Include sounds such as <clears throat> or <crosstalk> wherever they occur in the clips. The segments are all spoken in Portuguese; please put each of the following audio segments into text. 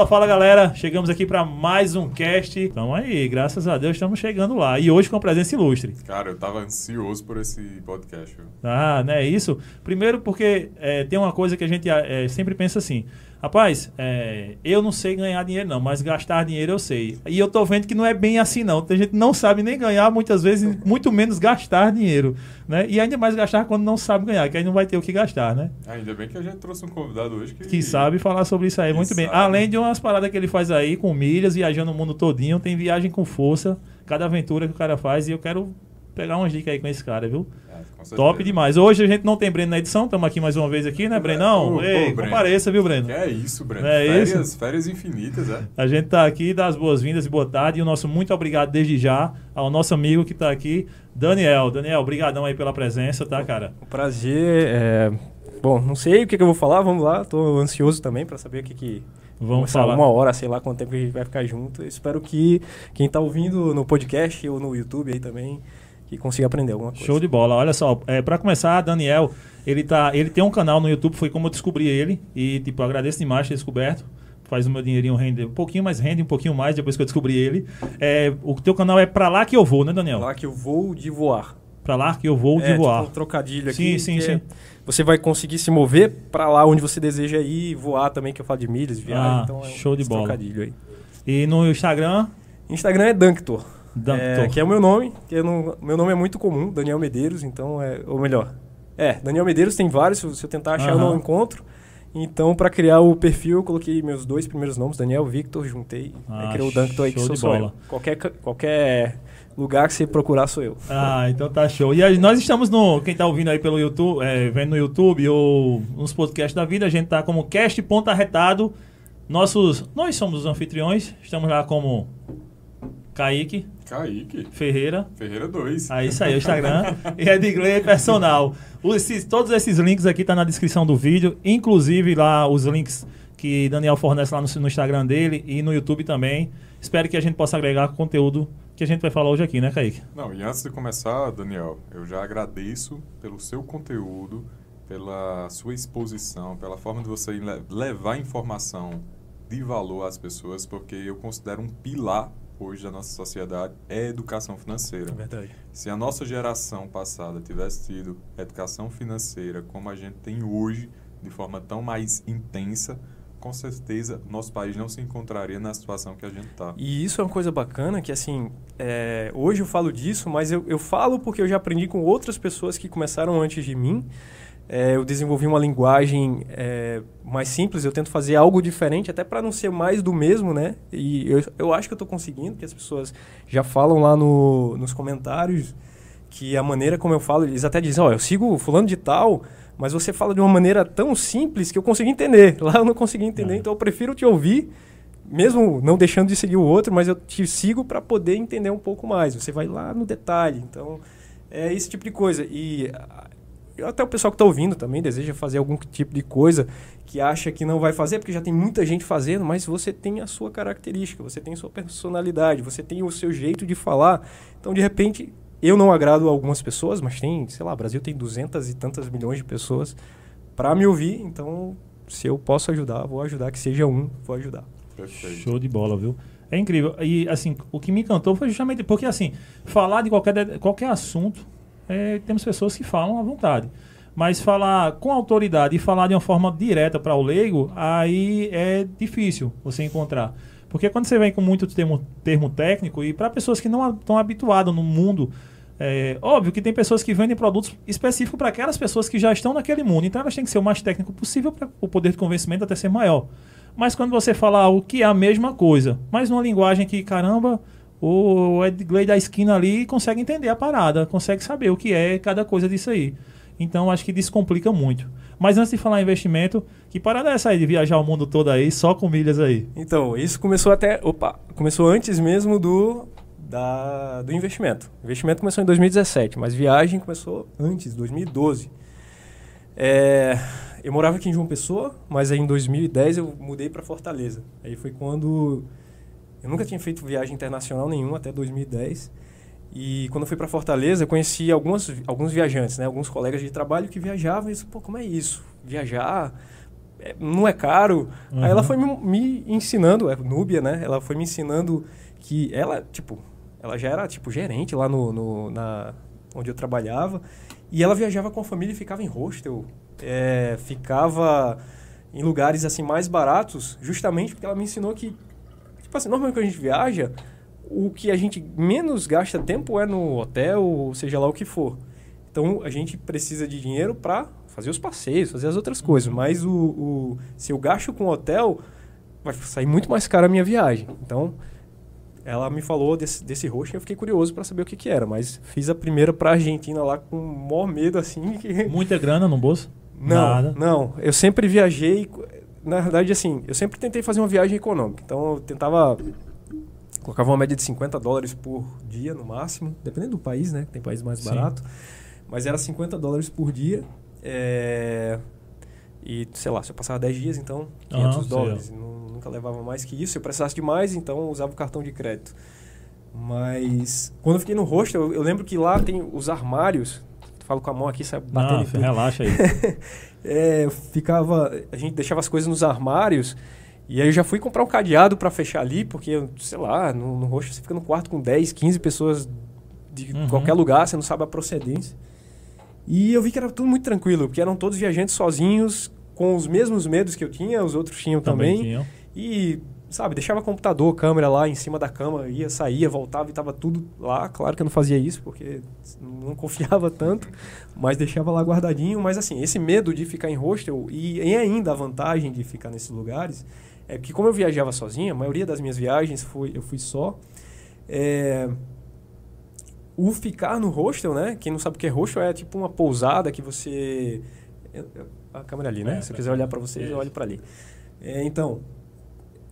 Fala, fala galera, chegamos aqui para mais um cast. Então aí, graças a Deus estamos chegando lá. E hoje com a presença ilustre. Cara, eu tava ansioso por esse podcast. Viu? Ah, né? Isso. Primeiro porque é, tem uma coisa que a gente é, sempre pensa assim. Rapaz, é, eu não sei ganhar dinheiro não, mas gastar dinheiro eu sei. E eu tô vendo que não é bem assim não. Tem gente que não sabe nem ganhar, muitas vezes, <laughs> muito menos gastar dinheiro. Né? E ainda mais gastar quando não sabe ganhar, que aí não vai ter o que gastar, né? Ainda bem que a gente trouxe um convidado hoje que... Que sabe falar sobre isso aí Que muito bem. sabe. Além de umas paradas que ele faz aí, com milhas, viajando o mundo todinho, tem viagem com força, cada aventura que o cara faz, e eu quero pegar umas dicas aí com esse cara, viu? É. Top demais. Hoje a gente não tem Breno na edição, estamos aqui mais uma vez aqui, né, Brenão? Ô, Ei, ô, Breno. compareça, viu, Breno? Que é isso, Breno. É férias, isso? férias infinitas, é. A gente tá aqui, dá as boas-vindas e boa tarde. E o nosso muito obrigado desde já ao nosso amigo que tá aqui, Daniel. Daniel, brigadão aí pela presença, tá, cara? Um prazer. é, Bom, não sei o que, que eu vou falar, vamos lá. Tô ansioso também para saber o que que... Vamos falar. Uma hora, sei lá quanto tempo a gente vai ficar junto. Eu espero que quem tá ouvindo no podcast ou no YouTube aí também, que consiga aprender alguma coisa. Show de bola. Olha só, é, para começar, Daniel, ele tá, ele tem um canal no YouTube, foi como eu descobri ele e tipo, eu agradeço demais ter descoberto. Faz o meu dinheirinho render um pouquinho, mas rende um pouquinho mais depois que eu descobri ele. É, o teu canal é pra lá que eu vou, né, Daniel? Lá que eu vou de voar. Pra lá que eu vou de é, voar. Tipo um trocadilho Sim, aqui. sim, que é- sim. Você vai conseguir se mover para lá onde você deseja ir, voar também, que eu falo de milhas, viagem. Ah, então é um- show de esse bola. trocadilho aí. E no Instagram, Instagram é Dunctor. Dunctor. É, que é o meu nome. Que eu não- meu nome é muito comum, Daniel Medeiros, então é. Ou melhor. É, Daniel Medeiros tem vários, se eu tentar achar eu Aham. não encontro. Então, para criar o perfil, eu coloquei meus dois primeiros nomes, Daniel Victor, juntei. Ah, aí criou o Dunctor aí que sou bola. eu. Qualquer, qualquer lugar que você procurar sou eu. Ah, então tá show. E nós estamos no. Quem tá ouvindo aí pelo YouTube, é, vendo no YouTube ou nos podcasts da vida, a gente tá como Cast Ponto Arretado. Nossos. Nós somos os anfitriões. Estamos lá como Kaique Kaique. Ferreira. Ferreira 2. Aí aí, o Instagram. e Edgley Personal. Os- esses- todos esses links aqui tá na descrição do vídeo. Inclusive lá os links que Daniel fornece lá no, no Instagram dele e no YouTube também. Espero que a gente possa agregar conteúdo que a gente vai falar hoje aqui, né, Kaique? Não, e antes de começar, Daniel, eu já agradeço pelo seu conteúdo, pela sua exposição, pela forma de você le- levar informação de valor às pessoas, porque eu considero um pilar hoje da nossa sociedade é a educação financeira. verdade. Se a nossa geração passada tivesse tido educação financeira como a gente tem hoje, de forma tão mais intensa, com certeza nosso país não se encontraria na situação que a gente está. E isso é uma coisa bacana que, assim, é, hoje eu falo disso, mas eu, eu falo porque eu já aprendi com outras pessoas que começaram antes de mim. É, eu desenvolvi uma linguagem é, mais simples, eu tento fazer algo diferente, até para não ser mais do mesmo, né? E eu, eu acho que eu estou conseguindo, porque as pessoas já falam lá no, nos comentários que a maneira como eu falo, eles até dizem, ó, eu sigo fulano de tal, mas você fala de uma maneira tão simples que eu consegui entender. <laughs> Lá eu não consegui entender, É. então eu prefiro te ouvir mesmo não deixando de seguir o outro, mas eu te sigo para poder entender um pouco mais. Você vai lá no detalhe. Então, é esse tipo de coisa. E até o pessoal que está ouvindo também deseja fazer algum tipo de coisa que acha que não vai fazer, porque já tem muita gente fazendo, mas você tem a sua característica, você tem sua personalidade, você tem o seu jeito de falar. Então, de repente, eu não agrado a algumas pessoas, mas tem, sei lá, o Brasil tem duzentas e tantas milhões de pessoas para me ouvir. Então, se eu posso ajudar, vou ajudar. Que seja um, vou ajudar. Perfeito. Show de bola, viu? É incrível. E, assim, o que me encantou foi justamente porque, assim, falar de qualquer, de- qualquer assunto, é, temos pessoas que falam à vontade. Mas falar com autoridade e falar de uma forma direta para o leigo, aí é difícil você encontrar. Porque quando você vem com muito termo, termo técnico, e para pessoas que não estão habituadas no mundo, é óbvio que tem pessoas que vendem produtos específicos para aquelas pessoas que já estão naquele mundo. Então elas têm que ser o mais técnico possível para o poder de convencimento até ser maior. Mas quando você fala algo que é a mesma coisa, mas numa linguagem que, caramba, o Edgley da esquina ali consegue entender a parada, consegue saber o que é cada coisa disso aí. Então acho que descomplica muito. Mas antes de falar em investimento, que parada é essa aí de viajar o mundo todo aí, só com milhas aí? Então, isso começou até. Opa! Começou antes mesmo do, da, do investimento. O investimento começou em 2017, mas viagem começou antes, 2012. É, eu morava aqui em João Pessoa, mas aí em 2010 eu mudei para Fortaleza. Aí foi quando. Eu nunca tinha feito viagem internacional nenhuma até 2010. E quando eu fui para Fortaleza, eu conheci algumas, alguns viajantes, né? Alguns colegas de trabalho que viajavam e eu disse, pô, como é isso? Viajar é, não é caro? Uhum. Aí ela foi me, me ensinando, é Núbia, né? Ela foi me ensinando que ela, tipo, ela já era, tipo, gerente lá no, no na, onde eu trabalhava. E ela viajava com a família e ficava em hostel. É, ficava em lugares, assim, mais baratos, justamente porque ela me ensinou que, tipo assim, normalmente quando a gente viaja o que a gente menos gasta tempo é no hotel, ou seja lá o que for. Então a gente precisa de dinheiro para fazer os passeios, fazer as outras coisas. Mas o, o, se eu gasto com hotel, vai sair muito mais caro a minha viagem. Então ela me falou desse, desse roxo e eu fiquei curioso para saber o que, que era. Mas fiz a primeira para Argentina lá com o maior medo assim. Que... Muita grana no bolso? Não, Nada. não. Eu sempre viajei. Na verdade, assim, eu sempre tentei fazer uma viagem econômica. Então eu tentava colocava uma média de 50 dólares por dia no máximo, dependendo do país, né? Tem país mais Sim. barato. Mas era 50 dólares por dia. É... E, sei lá, se eu passava 10 dias, então 500 uhum, dólares. Nunca levava mais que isso. Se eu precisasse de mais, então usava o cartão de crédito. Mas quando eu fiquei no hostel, eu, eu lembro que lá tem os armários. Falo com a mão aqui, sai batendo. Não, relaxa aí. <laughs> é, ficava, a gente deixava as coisas nos armários e aí eu já fui comprar um cadeado para fechar ali, porque, sei lá, no, no roxo você fica no quarto com 10, 15 pessoas de uhum. qualquer lugar, você não sabe a procedência. E eu vi que era tudo muito tranquilo, porque eram todos viajantes sozinhos, com os mesmos medos que eu tinha, os outros tinham também. também. Tinham. E, sabe, deixava computador, câmera lá em cima da cama, ia, saía, voltava e tava tudo lá. Claro que eu não fazia isso, porque <laughs> não confiava tanto, mas deixava lá guardadinho. Mas, assim, esse medo de ficar em hostel e, e ainda a vantagem de ficar nesses lugares é que como eu viajava sozinha, a maioria das minhas viagens foi, eu fui só. É, o ficar no hostel, né? Quem não sabe o que é hostel é tipo uma pousada que você a câmera ali, né? É, Se eu quiser olhar para você, eu olho para ali. É, então,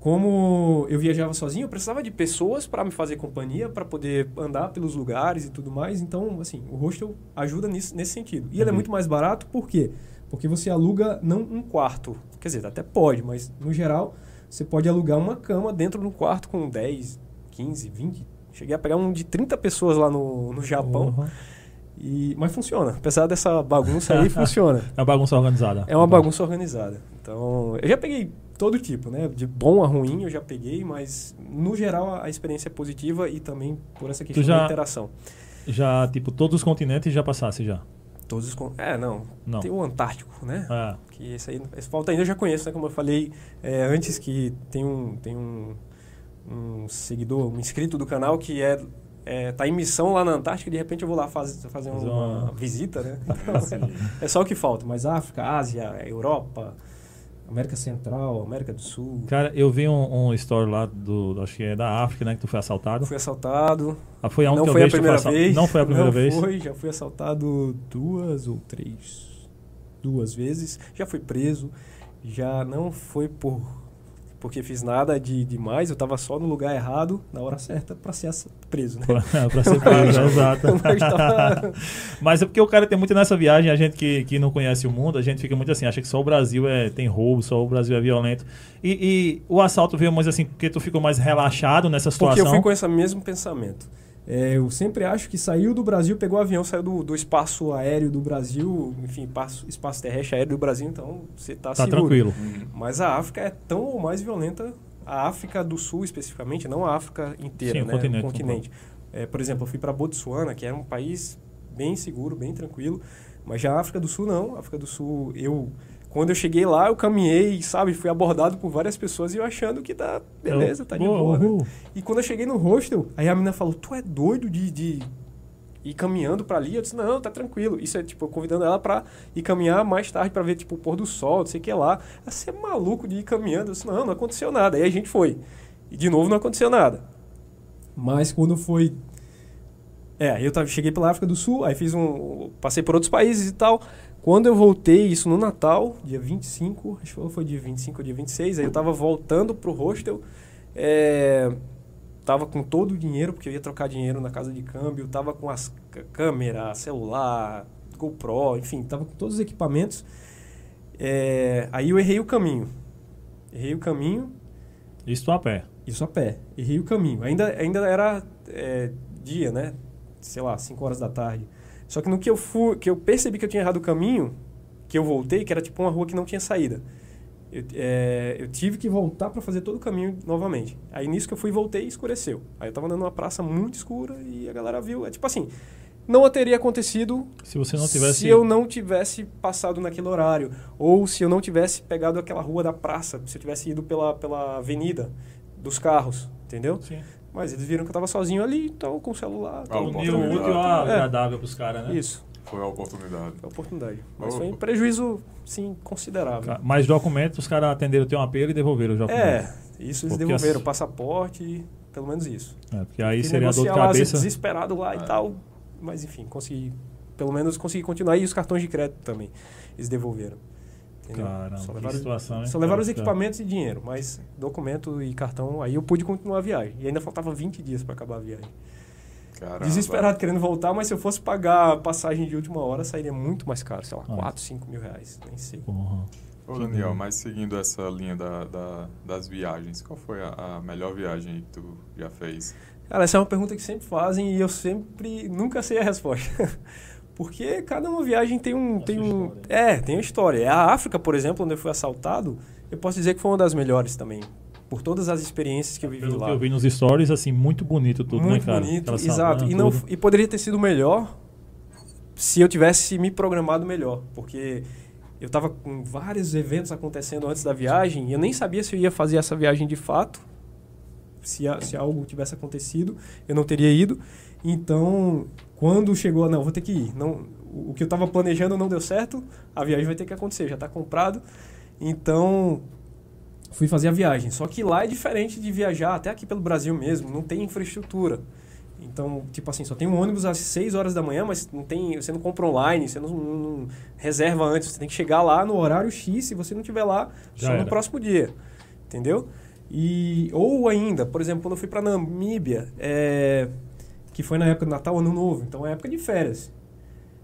como eu viajava sozinho, eu precisava de pessoas para me fazer companhia, para poder andar pelos lugares e tudo mais. Então, assim, o hostel ajuda nisso, nesse sentido. E uhum. ele é muito mais barato, por quê? Porque você aluga não um quarto. Quer dizer, até pode, mas no geral você pode alugar uma cama dentro do quarto com 10, 15, 20. Cheguei a pegar um de 30 pessoas lá no, no Japão. Uhum. E, mas funciona. Apesar dessa bagunça aí, <laughs> funciona. É uma bagunça organizada. É uma bagunça organizada. Então, eu já peguei todo tipo, né? De bom a ruim eu já peguei, mas no geral a experiência é positiva e também por essa questão já, da interação. Já, tipo, todos os continentes já passasse já? Todos os. É, não. não. Tem o Antártico, né? É. Que esse aí. Esse falta ainda eu já conheço, né? Como eu falei é, antes, que tem um. Tem um, um seguidor, um inscrito do canal que é é, tá em missão lá na Antártica, de repente eu vou lá faz, fazer uma, visita, né? <laughs> Então, é só o que falta. Mas África, Ásia, Europa, América Central, América do Sul. Cara, eu vi um, um story lá do, acho que é da África, né, que tu foi assaltado. Fui assaltado. Ah, foi a não foi a primeira vez. Não foi a primeira não vez. Foi, já fui assaltado duas ou três, duas vezes. Já fui preso. Já não foi por porque fiz nada de demais, eu estava só no lugar errado, na hora certa, para <laughs> ser preso, né? para ser preso, exato. <laughs> Mas, tava... <laughs> Mas é porque o cara tem muito nessa viagem, a gente que, que não conhece o mundo, a gente fica muito assim, acha que só o Brasil é, tem roubo, só o Brasil é violento. E, e o assalto veio mais assim, porque tu ficou mais relaxado nessa situação? Porque eu fui com esse mesmo pensamento. É, eu sempre acho que saiu do Brasil, pegou o avião, saiu do, do espaço aéreo do Brasil, enfim, espaço, espaço terrestre aéreo do Brasil, então você está tá seguro. tranquilo. Mas a África é tão ou mais violenta, a África do Sul especificamente, não a África inteira, Sim, né? o continente. O continente. É, por exemplo, eu fui para Botsuana, que era um país bem seguro, bem tranquilo, mas já a África do Sul não. A África do Sul, eu quando eu cheguei lá, eu caminhei, sabe, fui abordado por várias pessoas e eu achando que tá beleza, tá de boa. Né? E quando eu cheguei no hostel, aí a menina falou: Tu é doido de, de ir caminhando para ali? Eu disse: Não, tá tranquilo. Isso é tipo, convidando ela para ir caminhar mais tarde para ver tipo o pôr do sol, não sei o que lá. Você é maluco de ir caminhando? Eu disse: Não, não aconteceu nada. Aí a gente foi. E de novo não aconteceu nada. Mas quando foi é, eu cheguei pela África do Sul, aí fiz um. Passei por outros países e tal. Quando eu voltei, isso no Natal, dia 25, acho que foi dia 25 ou dia 26, aí eu tava voltando pro hostel, é, tava com todo o dinheiro, porque eu ia trocar dinheiro na casa de câmbio, tava com as câmera, celular, GoPro, enfim, tava com todos os equipamentos. É, aí eu errei o caminho. Errei o caminho. Isso a pé? Isso a pé. Errei o caminho. Ainda, ainda era é, dia, né? sei lá, 5 horas da tarde. Só que no que eu fui, que eu percebi que eu tinha errado o caminho, que eu voltei, que era tipo uma rua que não tinha saída. Eu, é, eu tive que voltar para fazer todo o caminho novamente. Aí nisso que eu fui, voltei e escureceu. Aí eu tava andando numa praça muito escura e a galera viu. É tipo assim, não teria acontecido se você não tivesse se eu não tivesse passado naquele horário ou se eu não tivesse pegado aquela rua da praça, se eu tivesse ido pela, pela avenida dos carros, entendeu? Sim. Mas eles viram que eu tava sozinho ali, então com o celular. Ah, Unir o útil ao agradável pros caras, né? Isso, Foi a oportunidade. é oportunidade. Mas Oh. foi um prejuízo, sim, considerável. Mas documentos, os caras atenderam o teu apelo e devolveram os documentos. É, isso eles Porque devolveram, as- passaporte, pelo menos isso. É, porque aí E seria a dor de negociar lá, cabeça. desesperado lá e É. tal. Mas enfim, consegui. Pelo menos consegui continuar. E os cartões de crédito também. Eles devolveram. Entendeu? Caramba, só que levaram, situação, hein? só levaram os equipamentos e dinheiro, mas documento e cartão, aí eu pude continuar a viagem. E ainda faltava 20 dias para acabar a viagem. Caramba. Desesperado querendo voltar, mas se eu fosse pagar a passagem de última hora, sairia muito mais caro, sei lá, Ah. 4, 5 mil reais, nem sei. Porra. Ô, Daniel, mas seguindo essa linha da, da- das viagens, qual foi a, a melhor viagem que tu já fez? Cara, essa é uma pergunta que sempre fazem e eu sempre nunca sei a resposta. <laughs> Porque cada uma viagem tem um. Tem um história. é, tem uma história. A África, por exemplo, onde eu fui assaltado, eu posso dizer que foi uma das melhores também. Por todas as experiências que eu vivi Pelo lá. que eu vi nos stories, assim, muito bonito tudo, Muito né, cara? bonito, Aquela exato. E, não, e poderia ter sido melhor se eu tivesse me programado melhor. Porque eu tava com vários eventos acontecendo antes da viagem e eu nem sabia se eu ia fazer essa viagem de fato. Se, a- se algo tivesse acontecido, eu não teria ido. Então, quando chegou, não, vou ter que ir. Não, o que eu estava planejando não deu certo, a viagem vai ter que acontecer, já está comprado. Então, fui fazer a viagem. Só que lá é diferente de viajar, até aqui pelo Brasil mesmo, não tem infraestrutura. Então, tipo assim, só tem um ônibus às 6 horas da manhã, mas não tem, você não compra online, você não, não reserva antes, você tem que chegar lá no horário X, se você não estiver lá, Já só no era. próximo dia. Entendeu? E, ou ainda, por exemplo, quando eu fui para Namíbia, é, que foi na época do Natal, Ano Novo, então é época de férias.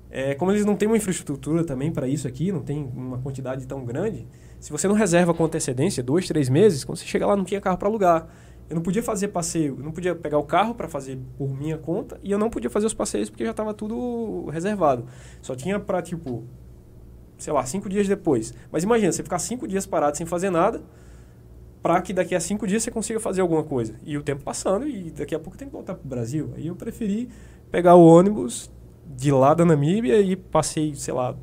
É, como eles não têm uma infraestrutura também para isso aqui, não tem uma quantidade tão grande, se você não reserva com antecedência, dois, três meses, quando você chega lá não tinha carro para alugar. Eu não podia fazer passeio, eu não podia pegar o carro para fazer por minha conta e eu não podia fazer os passeios porque já estava tudo reservado. Só tinha para, tipo, sei lá, cinco dias depois. Mas imagina, você ficar cinco dias parado sem fazer nada, para que daqui a cinco dias você consiga fazer alguma coisa. E o tempo passando e daqui a pouco tem que voltar para o Brasil. Aí eu preferi pegar o ônibus de lá da Namíbia e passei, sei lá,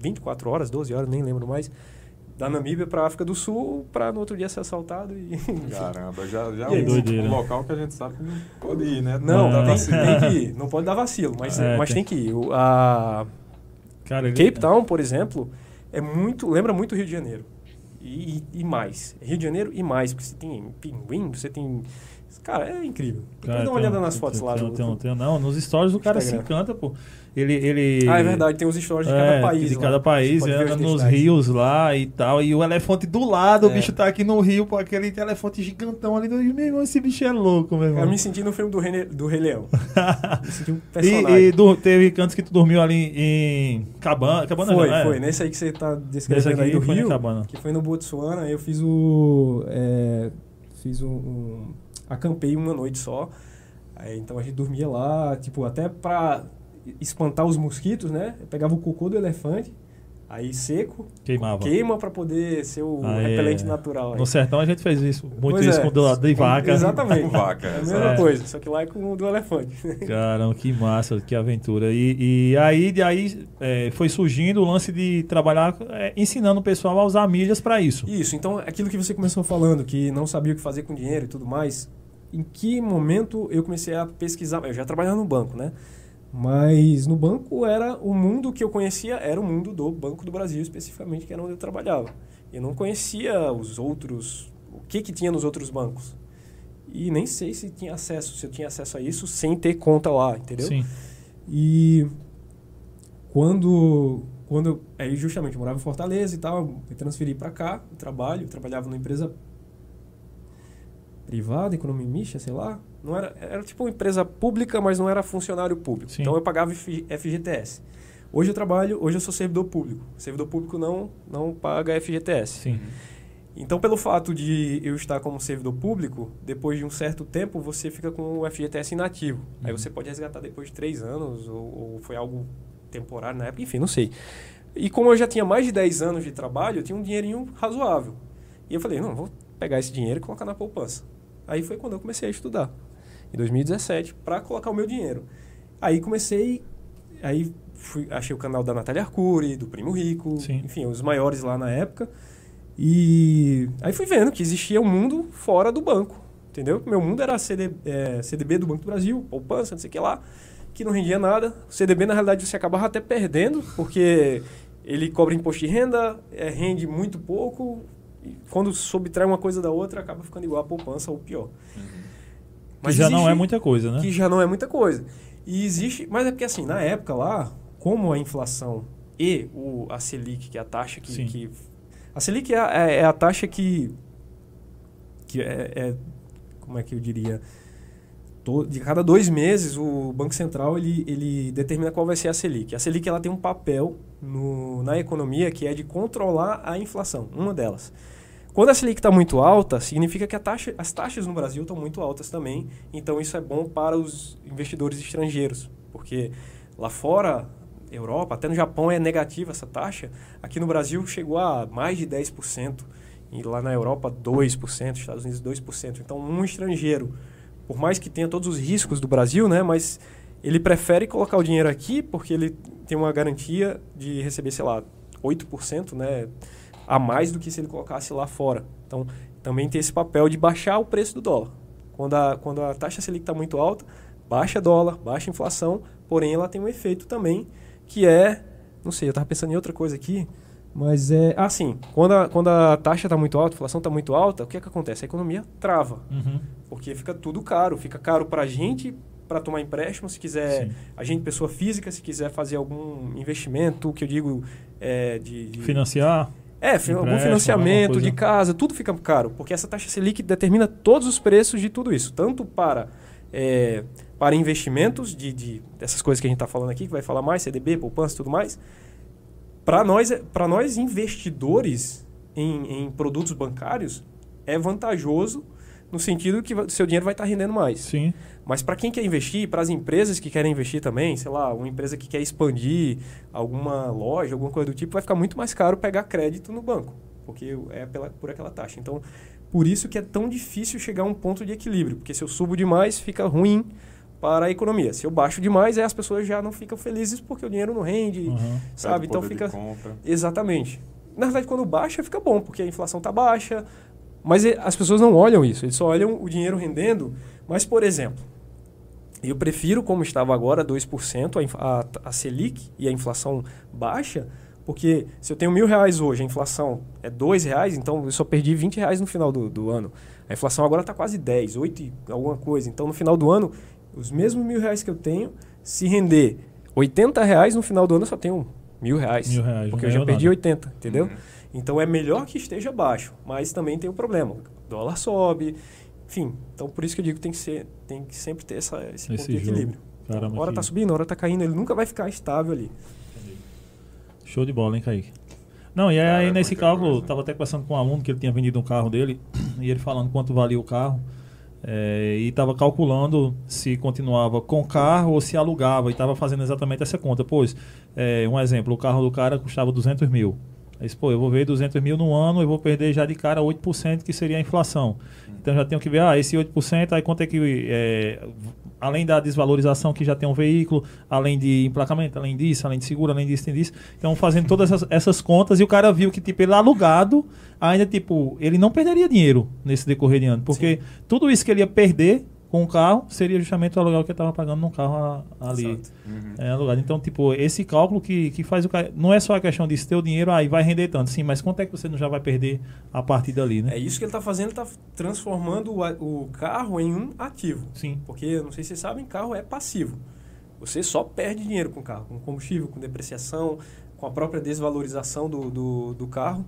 24 horas, 12 horas, nem lembro mais, da Namíbia para África do Sul, para no outro dia ser assaltado e... <laughs> Caramba, já, já E é um, um local que a gente sabe que não pode ir, né? Não, Não. tem, tem que ir. Não pode dar vacilo, mas, É, mas tem- tem que ir. O- a Cara, ele- Cape Town, por exemplo, é muito, lembra muito Rio de Janeiro. E, e- e mais. Rio de Janeiro e mais, porque você tem pinguim, você tem... Cara, é incrível. Depois Cara, dá uma tem olhada um- nas fotos lá. tem, do- tem, tem, não, nos stories o cara se Instagram. encanta, pô. Ele, ele... Ah, é verdade, tem os stories de É, cada país. de lá. cada país, os nos rios lá e tal. E o elefante do lado, o É. bicho tá aqui no rio, pô, aquele elefante gigantão ali. Meu irmão, esse bicho é louco, meu irmão. Eu me senti no filme do Rei, do Rei Leão. <laughs> me senti um E, personagem. e du- teve cantos que tu dormiu ali em Cabana. Cabana foi, não, é? foi. Nesse aí que você tá descrevendo aí do Rio, que foi no Botsuana, eu fiz o... é, fiz um, um... Acampei uma noite só. Aí, então a gente dormia lá, tipo, até pra espantar os mosquitos, né? Eu pegava o cocô do elefante, aí seco, Queimava. queima pra poder ser o Ah, é. repelente natural. aí. No sertão a gente fez isso. Muito Pois isso é. com do lado de vaca. Exatamente. Com vaca, É a mesma É. coisa, só que lá é com o do elefante. Caramba, que massa, que aventura. E, e aí, de aí é, foi surgindo o lance de trabalhar é, ensinando o pessoal a usar milhas para isso. Isso, então aquilo que você começou falando, que não sabia o que fazer com dinheiro e tudo mais, em que momento eu comecei a pesquisar? Eu já trabalhava no banco, né? Mas no banco era o mundo que eu conhecia, era o mundo do Banco do Brasil, especificamente, que era onde eu trabalhava. Eu não conhecia os outros, o que, que tinha nos outros bancos. E nem sei se tinha acesso, se eu tinha acesso a isso sem ter conta lá, entendeu? Sim. E quando, quando eu, aí justamente eu morava em Fortaleza e tal, me transferi para cá, trabalho, trabalhava numa empresa privada, economia mista, sei lá, não era, era tipo uma empresa pública, mas não era funcionário público. Sim. Então eu pagava FGTS. Hoje eu trabalho, hoje eu sou servidor público. Servidor público não não paga FGTS. Sim. Então, pelo fato de eu estar como servidor público, depois de um certo tempo, você fica com o FGTS inativo. Uhum. Aí você pode resgatar depois de três anos, ou, ou, foi algo temporário na época, enfim, não sei. E como eu já tinha mais de 10 anos de trabalho, eu tinha um dinheirinho razoável. E eu falei, não, vou pegar esse dinheiro e colocar na poupança. Aí foi quando eu comecei a estudar, em 2017, para colocar o meu dinheiro. Aí comecei, aí fui, achei o canal da Natália Arcuri, do Primo Rico, Sim. enfim, os maiores lá na época. E aí fui vendo que existia um mundo fora do banco, entendeu? Meu mundo era CD, é, CDB do Banco do Brasil, poupança, não sei o que lá, que não rendia nada. O CDB, na realidade, você acabava até perdendo, porque ele cobra imposto de renda, é, rende muito pouco, e quando subtrai uma coisa da outra, acaba ficando igual a poupança ou pior. Uhum. Mas que já existe, não é muita coisa, né? Que já não é muita coisa. E existe, mas é porque assim, na época lá, como a inflação e o, a Selic, que é a taxa que, que a Selic é, é, é a taxa que, que é, é, como é que eu diria, de cada dois meses o Banco Central ele, ele determina qual vai ser a Selic. A Selic ela tem um papel no, na economia que é de controlar a inflação, uma delas. Quando a Selic está muito alta, significa que taxa, as taxas no Brasil estão muito altas também, então isso é bom para os investidores estrangeiros, porque lá fora Europa, até no Japão é negativa essa taxa. Aqui no Brasil chegou a mais de 10%. E lá na Europa, 2%, Estados Unidos, 2%. Então, um estrangeiro, por mais que tenha todos os riscos do Brasil, né, mas ele prefere colocar o dinheiro aqui porque ele tem uma garantia de receber, sei lá, 8%, né, a mais do que se ele colocasse lá fora. Então, também tem esse papel de baixar o preço do dólar. Quando a, quando a taxa Selic está muito alta, baixa dólar, baixa inflação, porém ela tem um efeito também que é, não sei, eu estava pensando em outra coisa aqui, mas é assim, quando a, quando a taxa está muito alta, a inflação está muito alta, o que é que acontece? A economia trava, uhum. porque fica tudo caro, fica caro para a gente para tomar empréstimo, se quiser, Sim. a gente, pessoa física, se quiser fazer algum investimento, que eu digo é, de, de financiar. É, algum financiamento de casa, tudo fica caro, porque essa taxa Selic determina todos os preços de tudo isso, tanto para é, para investimentos de, de, dessas coisas que a gente está falando aqui, que vai falar mais, CDB, poupança e tudo mais. Para nós, para nós investidores em, em, produtos bancários, é vantajoso no sentido que o seu dinheiro vai estar tá rendendo mais. Sim. Mas para quem quer investir, para as empresas que querem investir também, sei lá, uma empresa que quer expandir alguma loja, alguma coisa do tipo, vai ficar muito mais caro pegar crédito no banco, porque é pela, por aquela taxa. Então, por isso que é tão difícil chegar a um ponto de equilíbrio, porque se eu subo demais, fica ruim para a economia. Se eu baixo demais, aí as pessoas já não ficam felizes porque o dinheiro não rende, uhum. sabe? Então fica exatamente. Na verdade, quando baixa, fica bom, porque a inflação está baixa, mas as pessoas não olham isso, eles só olham o dinheiro rendendo. Mas, por exemplo, eu prefiro, como estava agora, 2%, a, a, a Selic e a inflação baixa, porque se eu tenho mil reais hoje, a inflação é dois reais, então eu só perdi 20 reais no final do, do ano. A inflação agora está quase 10, 8 e alguma coisa. Então, no final do ano, os mesmos mil reais que eu tenho, se render 80 reais, no final do ano eu só tenho mil reais. Mil reais porque eu já perdi nada. 80, entendeu? Uhum. Então, é melhor que esteja baixo, mas também tem o um problema. O dólar sobe, enfim. Então, por isso que eu digo que tem que, ser, tem que sempre ter essa, esse, esse ponto de equilíbrio. Caramba, hora está subindo, hora está caindo, ele nunca vai ficar estável ali. Show de bola, hein, Kaique? Não, e aí nesse cálculo, estava até conversando com um aluno que ele tinha vendido um carro dele, <clears throat> e ele falando quanto valia o carro, é, e estava calculando se continuava com carro ou se alugava, e estava fazendo exatamente essa conta. Pois, é, um exemplo, o carro do cara custava 200 mil. Aí, pô, eu vou ver 200 mil no ano, eu vou perder já de cara 8%, que seria a inflação. Então já tenho que ver, ah, esse 8%, aí quanto é que é, além da desvalorização que já tem um veículo, além de emplacamento, além disso, além de seguro, além disso, tem disso. Então, fazendo todas essas, essas, contas e o cara viu que, tipo, ele alugado, ainda, tipo, ele não perderia dinheiro nesse decorrer de ano. Porque Sim. tudo isso que ele ia perder com o carro seria justamente o aluguel que ele estava pagando num carro ali uhum. é, alugado. Então, tipo, esse cálculo que, que faz o cara. Não é só a questão de se ter o dinheiro, aí vai render tanto, sim, mas quanto é que você não já vai perder a partir dali, né? É isso que ele está fazendo, está transformando o, o carro em um ativo. Sim. Porque, não sei se vocês sabem, carro é passivo. Você só perde dinheiro com o carro, com combustível, com depreciação, com a própria desvalorização do, do, do carro.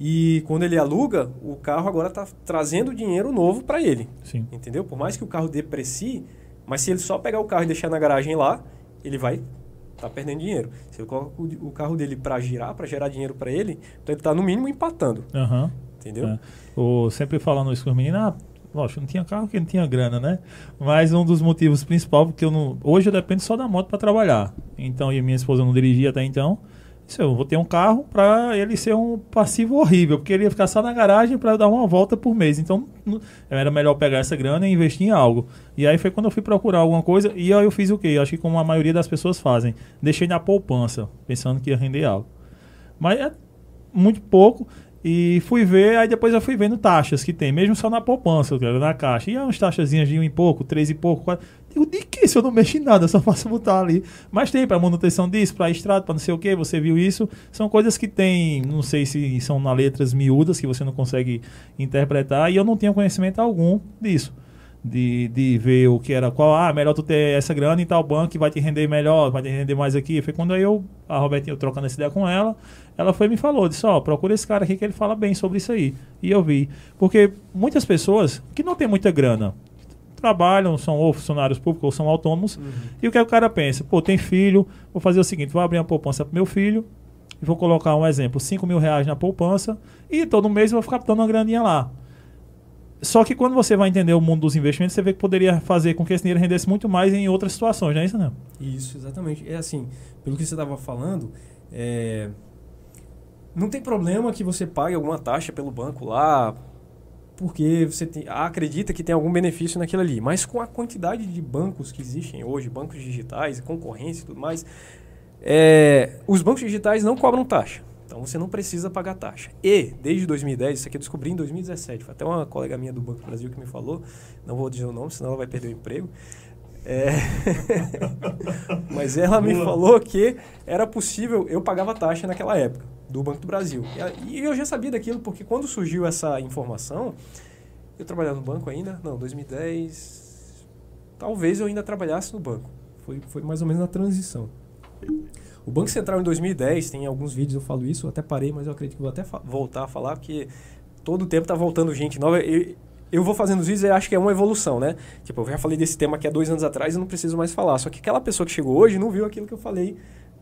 E quando ele aluga, o carro agora está trazendo dinheiro novo para ele. Sim. Entendeu? Por mais que o carro deprecie, mas se ele só pegar o carro e deixar na garagem lá, ele vai estar tá perdendo dinheiro. Se ele coloca o carro dele para girar, para gerar dinheiro para ele, então ele está no mínimo empatando. Uhum. entendeu? É. O, sempre falando isso com os meninos, ah, lógico, não tinha carro porque não tinha grana, né? Mas um dos motivos principais, porque eu não, hoje eu dependo só da moto para trabalhar. Então, e minha esposa não dirigia até então. Isso, eu vou ter um carro para ele ser um passivo horrível, porque ele ia ficar só na garagem para dar uma volta por mês. Então, era melhor pegar essa grana e investir em algo. E aí foi quando eu fui procurar alguma coisa e aí eu fiz o quê? Acho que como a maioria das pessoas fazem, deixei na poupança, pensando que ia render algo. Mas é muito pouco. E fui ver, aí depois eu fui vendo taxas que tem, mesmo só na poupança, na caixa. E é umas taxazinhas de um e pouco, três e pouco, quatro. Digo, de que se eu não mexo em nada, eu só faço botar ali. Mas tem para manutenção disso, para estrada, para não sei o que, você viu isso. São coisas que tem, não sei se são na letras miúdas que você não consegue interpretar, e eu não tenho conhecimento algum disso. De, de ver o que era qual, ah, melhor tu ter essa grana em tal banco que vai te render melhor, vai te render mais aqui. Foi quando eu, a Robertinha, eu trocando essa ideia com ela, ela foi e me falou, disse, ó, procura esse cara aqui que ele fala bem sobre isso aí. E eu vi. Porque muitas pessoas que não tem muita grana, trabalham, são ou funcionários públicos ou são autônomos, e o que o cara pensa? Pô, tem filho, vou fazer o seguinte, vou abrir uma poupança pro meu filho, e vou colocar um exemplo, 5 mil reais na poupança, e todo mês eu vou ficar dando uma graninha lá. Só que quando você vai entender o mundo dos investimentos, você vê que poderia fazer com que esse dinheiro rendesse muito mais em outras situações, não é isso, não? Isso, exatamente. É assim, pelo que você estava falando, é, não tem problema que você pague alguma taxa pelo banco lá, porque você tem- acredita que tem algum benefício naquilo ali. Mas com a quantidade de bancos que existem hoje, bancos digitais, concorrência e tudo mais, é, os bancos digitais não cobram taxa. Então você não precisa pagar taxa. E, desde 2010, isso aqui eu descobri em 2017, foi até uma colega minha do Banco do Brasil que me falou, não vou dizer o nome, senão ela vai perder o emprego. É, <laughs> Mas ela me Boa. falou que era possível, eu pagava taxa naquela época, do Banco do Brasil. E eu já sabia daquilo, porque quando surgiu essa informação, eu trabalhava no banco ainda, não, 2010, talvez eu ainda trabalhasse no banco. Foi, foi mais ou menos na transição. O Banco Central em 2010, tem alguns vídeos eu falo isso, eu até parei, mas eu acredito que vou até voltar a falar, porque todo o tempo tá voltando gente nova. Eu, eu vou fazendo os vídeos e acho que é uma evolução, né? Tipo, eu já falei desse tema aqui há dois anos atrás e não preciso mais falar. Só que aquela pessoa que chegou hoje não viu aquilo que eu falei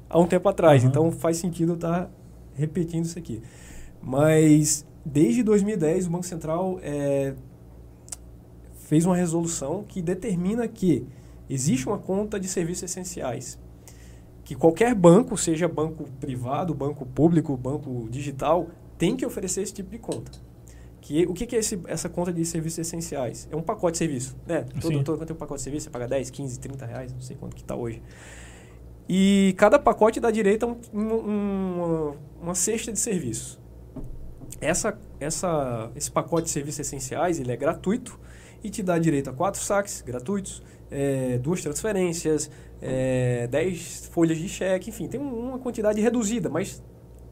há um tempo atrás. Aham. Então faz sentido eu estar repetindo isso aqui. Mas desde 2010 o Banco Central é, fez uma resolução que determina que existe uma conta de serviços essenciais. Que qualquer banco, seja banco privado, banco público, banco digital, tem que oferecer esse tipo de conta. Que, o que, que é esse- essa conta de serviços essenciais? É um pacote de serviço. Né? Todo, Sim. todo quando tem um pacote de serviço, você paga 10, 15, 30 reais, não sei quanto que está hoje. E cada pacote dá direito a um- um- uma, uma cesta de serviços. Essa, essa, esse pacote de serviços essenciais ele é gratuito e te dá direito a quatro saques gratuitos, eh, duas transferências, eh, dez folhas de cheque, enfim, tem um- uma quantidade reduzida, mas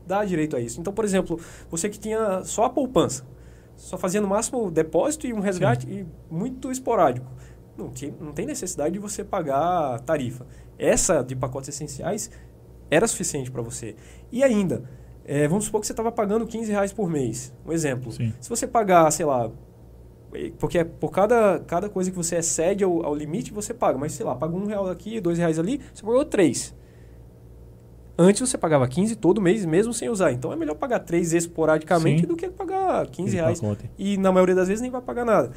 dá direito a isso. Então, por exemplo, você que tinha só a poupança, só fazia no máximo depósito e um resgate e muito esporádico. Não, não tem necessidade de você pagar tarifa. Essa de pacotes essenciais era suficiente para você. E ainda, eh, vamos supor que você estava pagando 15 reais por mês. Um exemplo. Sim. Se você pagar, sei lá, eh, porque é por cada, cada coisa que você excede ao, ao limite, você paga. Mas, sei lá, paga um real aqui, dois reais ali, você pagou três. Antes você pagava 15 todo mês, mesmo sem usar. Então é melhor pagar três esporadicamente Sim. do que pagar 15 Aquele reais. E na maioria das vezes nem vai pagar nada.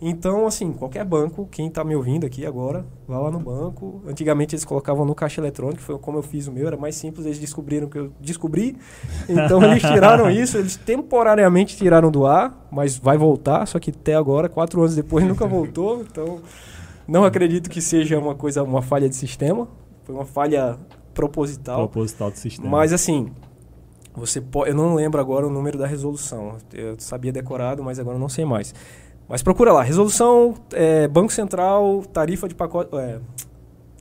Então, assim, qualquer banco, quem está me ouvindo aqui agora, vá lá no banco. Antigamente eles colocavam no caixa eletrônico, foi como eu fiz o meu, era mais simples, eles descobriram que eu descobri. Então eles <laughs> tiraram isso, eles temporariamente tiraram do ar, mas vai voltar, só que até agora, quatro anos depois, nunca voltou. Então, não acredito que seja uma coisa, uma falha de sistema. Foi uma falha proposital. Proposital do sistema. Mas assim, você pode, eu não lembro agora o número da resolução. Eu sabia decorado, mas agora não sei mais. Mas procura lá, resolução, é, Banco Central, tarifa de pacote. É,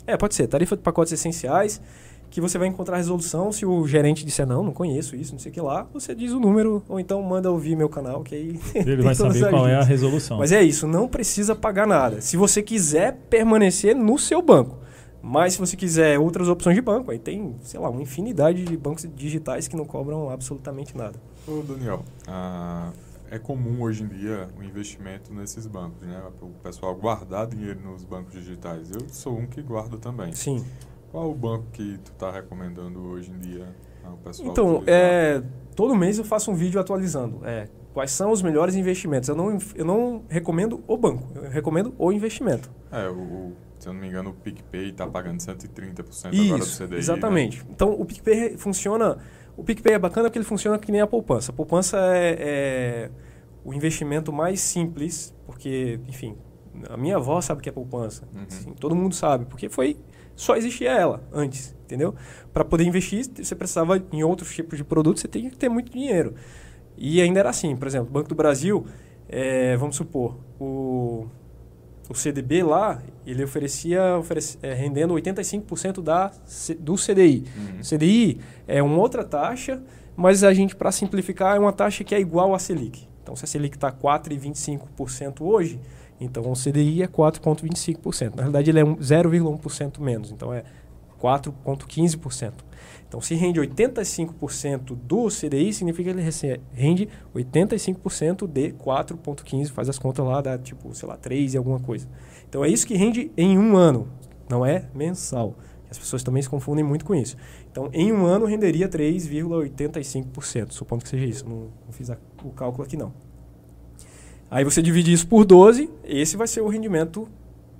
é, pode ser, tarifa de pacotes essenciais, que você vai encontrar a resolução. Se o gerente disser não, não conheço isso, não sei o que lá, você diz o número, ou então manda ouvir meu canal, que aí. Ele vai <laughs> saber qual é a resolução. Mas é isso, não precisa pagar nada. Se você quiser permanecer no seu banco. Mas se você quiser outras opções de banco, aí tem, sei lá, uma infinidade de bancos digitais que não cobram absolutamente nada. Ô, Daniel, ah, é comum hoje em dia o investimento nesses bancos, né? O pessoal guardar dinheiro nos bancos digitais. Eu sou um que guarda também. Sim. Qual o banco que tu tá recomendando hoje em dia ao pessoal Então, é, todo mês eu faço um vídeo atualizando. É, Quais são os melhores investimentos? Eu não, eu não recomendo o banco, eu recomendo o investimento. É, o, o se eu não me engano, o PicPay está pagando 130% Isso, agora do CDI. Exatamente. Né? Então, o PicPay funciona. O PicPay é bacana porque ele funciona que nem a poupança. A poupança é, é o investimento mais simples, porque, enfim, a minha avó sabe o que é poupança. Uhum. Assim, todo mundo sabe, porque foi só existia ela antes, entendeu? Para poder investir, você precisava em outros tipos de produtos, você tem que ter muito dinheiro. E ainda era assim, por exemplo, Banco do Brasil, é, vamos supor, o o CDB lá, ele oferecia oferecia, é, rendendo 85% da, do CDI. Uhum. CDI é uma outra taxa, mas a gente, para simplificar, é uma taxa que é igual à Selic. Então, se a Selic está 4,25% hoje, então o CDI é 4,25%. Na realidade, ele é 0,1% menos, então é 4,15%. Então, se rende 85% do CDI, significa que ele rende 85% de 4,15%, faz as contas lá, dá tipo, sei lá, 3 e alguma coisa. Então, é isso que rende em um ano, não é mensal. As pessoas também se confundem muito com isso. Então, em um ano, renderia 3,85%, supondo que seja isso. Não, não fiz a, o cálculo aqui, não. Aí você divide isso por 12, esse vai ser o rendimento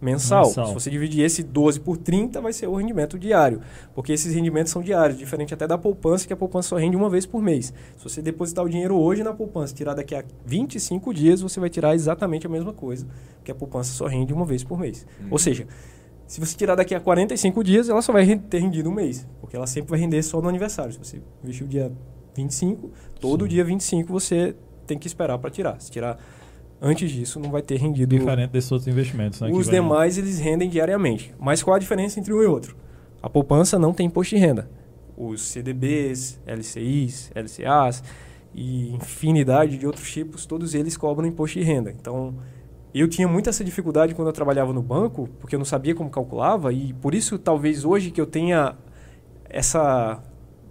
mensal. mensal. Se você dividir esse 12 por 30, vai ser o rendimento diário. Porque esses rendimentos são diários, diferente até da poupança, que a poupança só rende uma vez por mês. Se você depositar o dinheiro hoje na poupança, tirar daqui a 25 dias, você vai tirar exatamente a mesma coisa, porque a poupança só rende uma vez por mês. Uhum. Ou seja, se você tirar daqui a 45 dias, ela só vai ter rendido um mês, porque ela sempre vai render só no aniversário. Se você investiu dia 25, todo Sim. dia 25 você tem que esperar para tirar. Se tirar Antes disso, não vai ter rendido. Diferente desses outros investimentos. Né, os demais, eles rendem diariamente. Mas qual a diferença entre um e outro? A poupança não tem imposto de renda. Os CDBs, LCIs, LCAs e infinidade de outros tipos, todos eles cobram imposto de renda. Então, eu tinha muita essa dificuldade quando eu trabalhava no banco, porque eu não sabia como calculava, e por isso, talvez hoje que eu tenha essa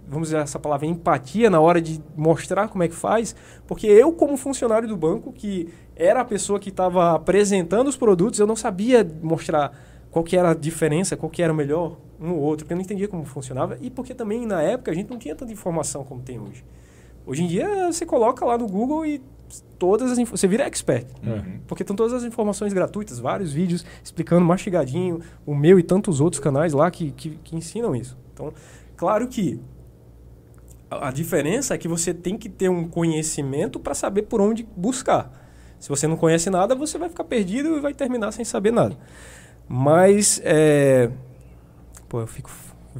vamos dizer essa palavra, empatia na hora de mostrar como é que faz, porque eu, como funcionário do banco, que era a pessoa que estava apresentando os produtos, eu não sabia mostrar qual que era a diferença, qual que era o melhor um ou outro, porque eu não entendia como funcionava e porque também na época a gente não tinha tanta informação como tem hoje. Hoje em dia você coloca lá no Google e todas as você vira expert, uhum. porque estão todas as informações gratuitas, vários vídeos explicando mastigadinho, o meu e tantos outros canais lá que, que, que ensinam isso. Então, claro que a diferença é que você tem que ter um conhecimento para saber por onde buscar. Se você não conhece nada, você vai ficar perdido e vai terminar sem saber nada. Mas, é... pô, eu fico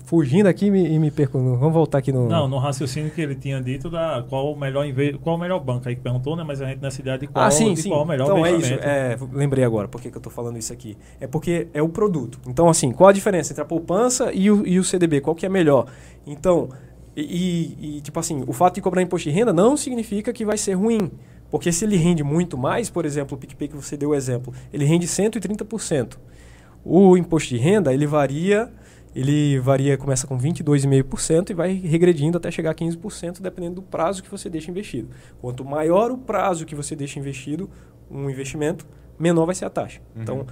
fugindo aqui e me, e me perco. Vamos voltar aqui no. Não, no raciocínio que ele tinha dito da qual o melhor qual o melhor banco aí que perguntou, né? Mas a gente nessa ideia de qual, ah, sim, sim. qual o melhor Então é isso. É, lembrei agora por que, que eu estou falando isso aqui. É porque é o produto. Então, assim, qual a diferença entre a poupança e o, e o CDB? Qual que é melhor? Então, e, e, tipo assim, o fato de cobrar imposto de renda não significa que vai ser ruim. Porque se ele rende muito mais, por exemplo, o PicPay que você deu o exemplo, ele rende 130%. O imposto de renda, ele varia, ele varia, começa com 22,5% e vai regredindo até chegar a 15%, dependendo do prazo que você deixa investido. Quanto maior o prazo que você deixa investido, um investimento, menor vai ser a taxa. Uhum. Então,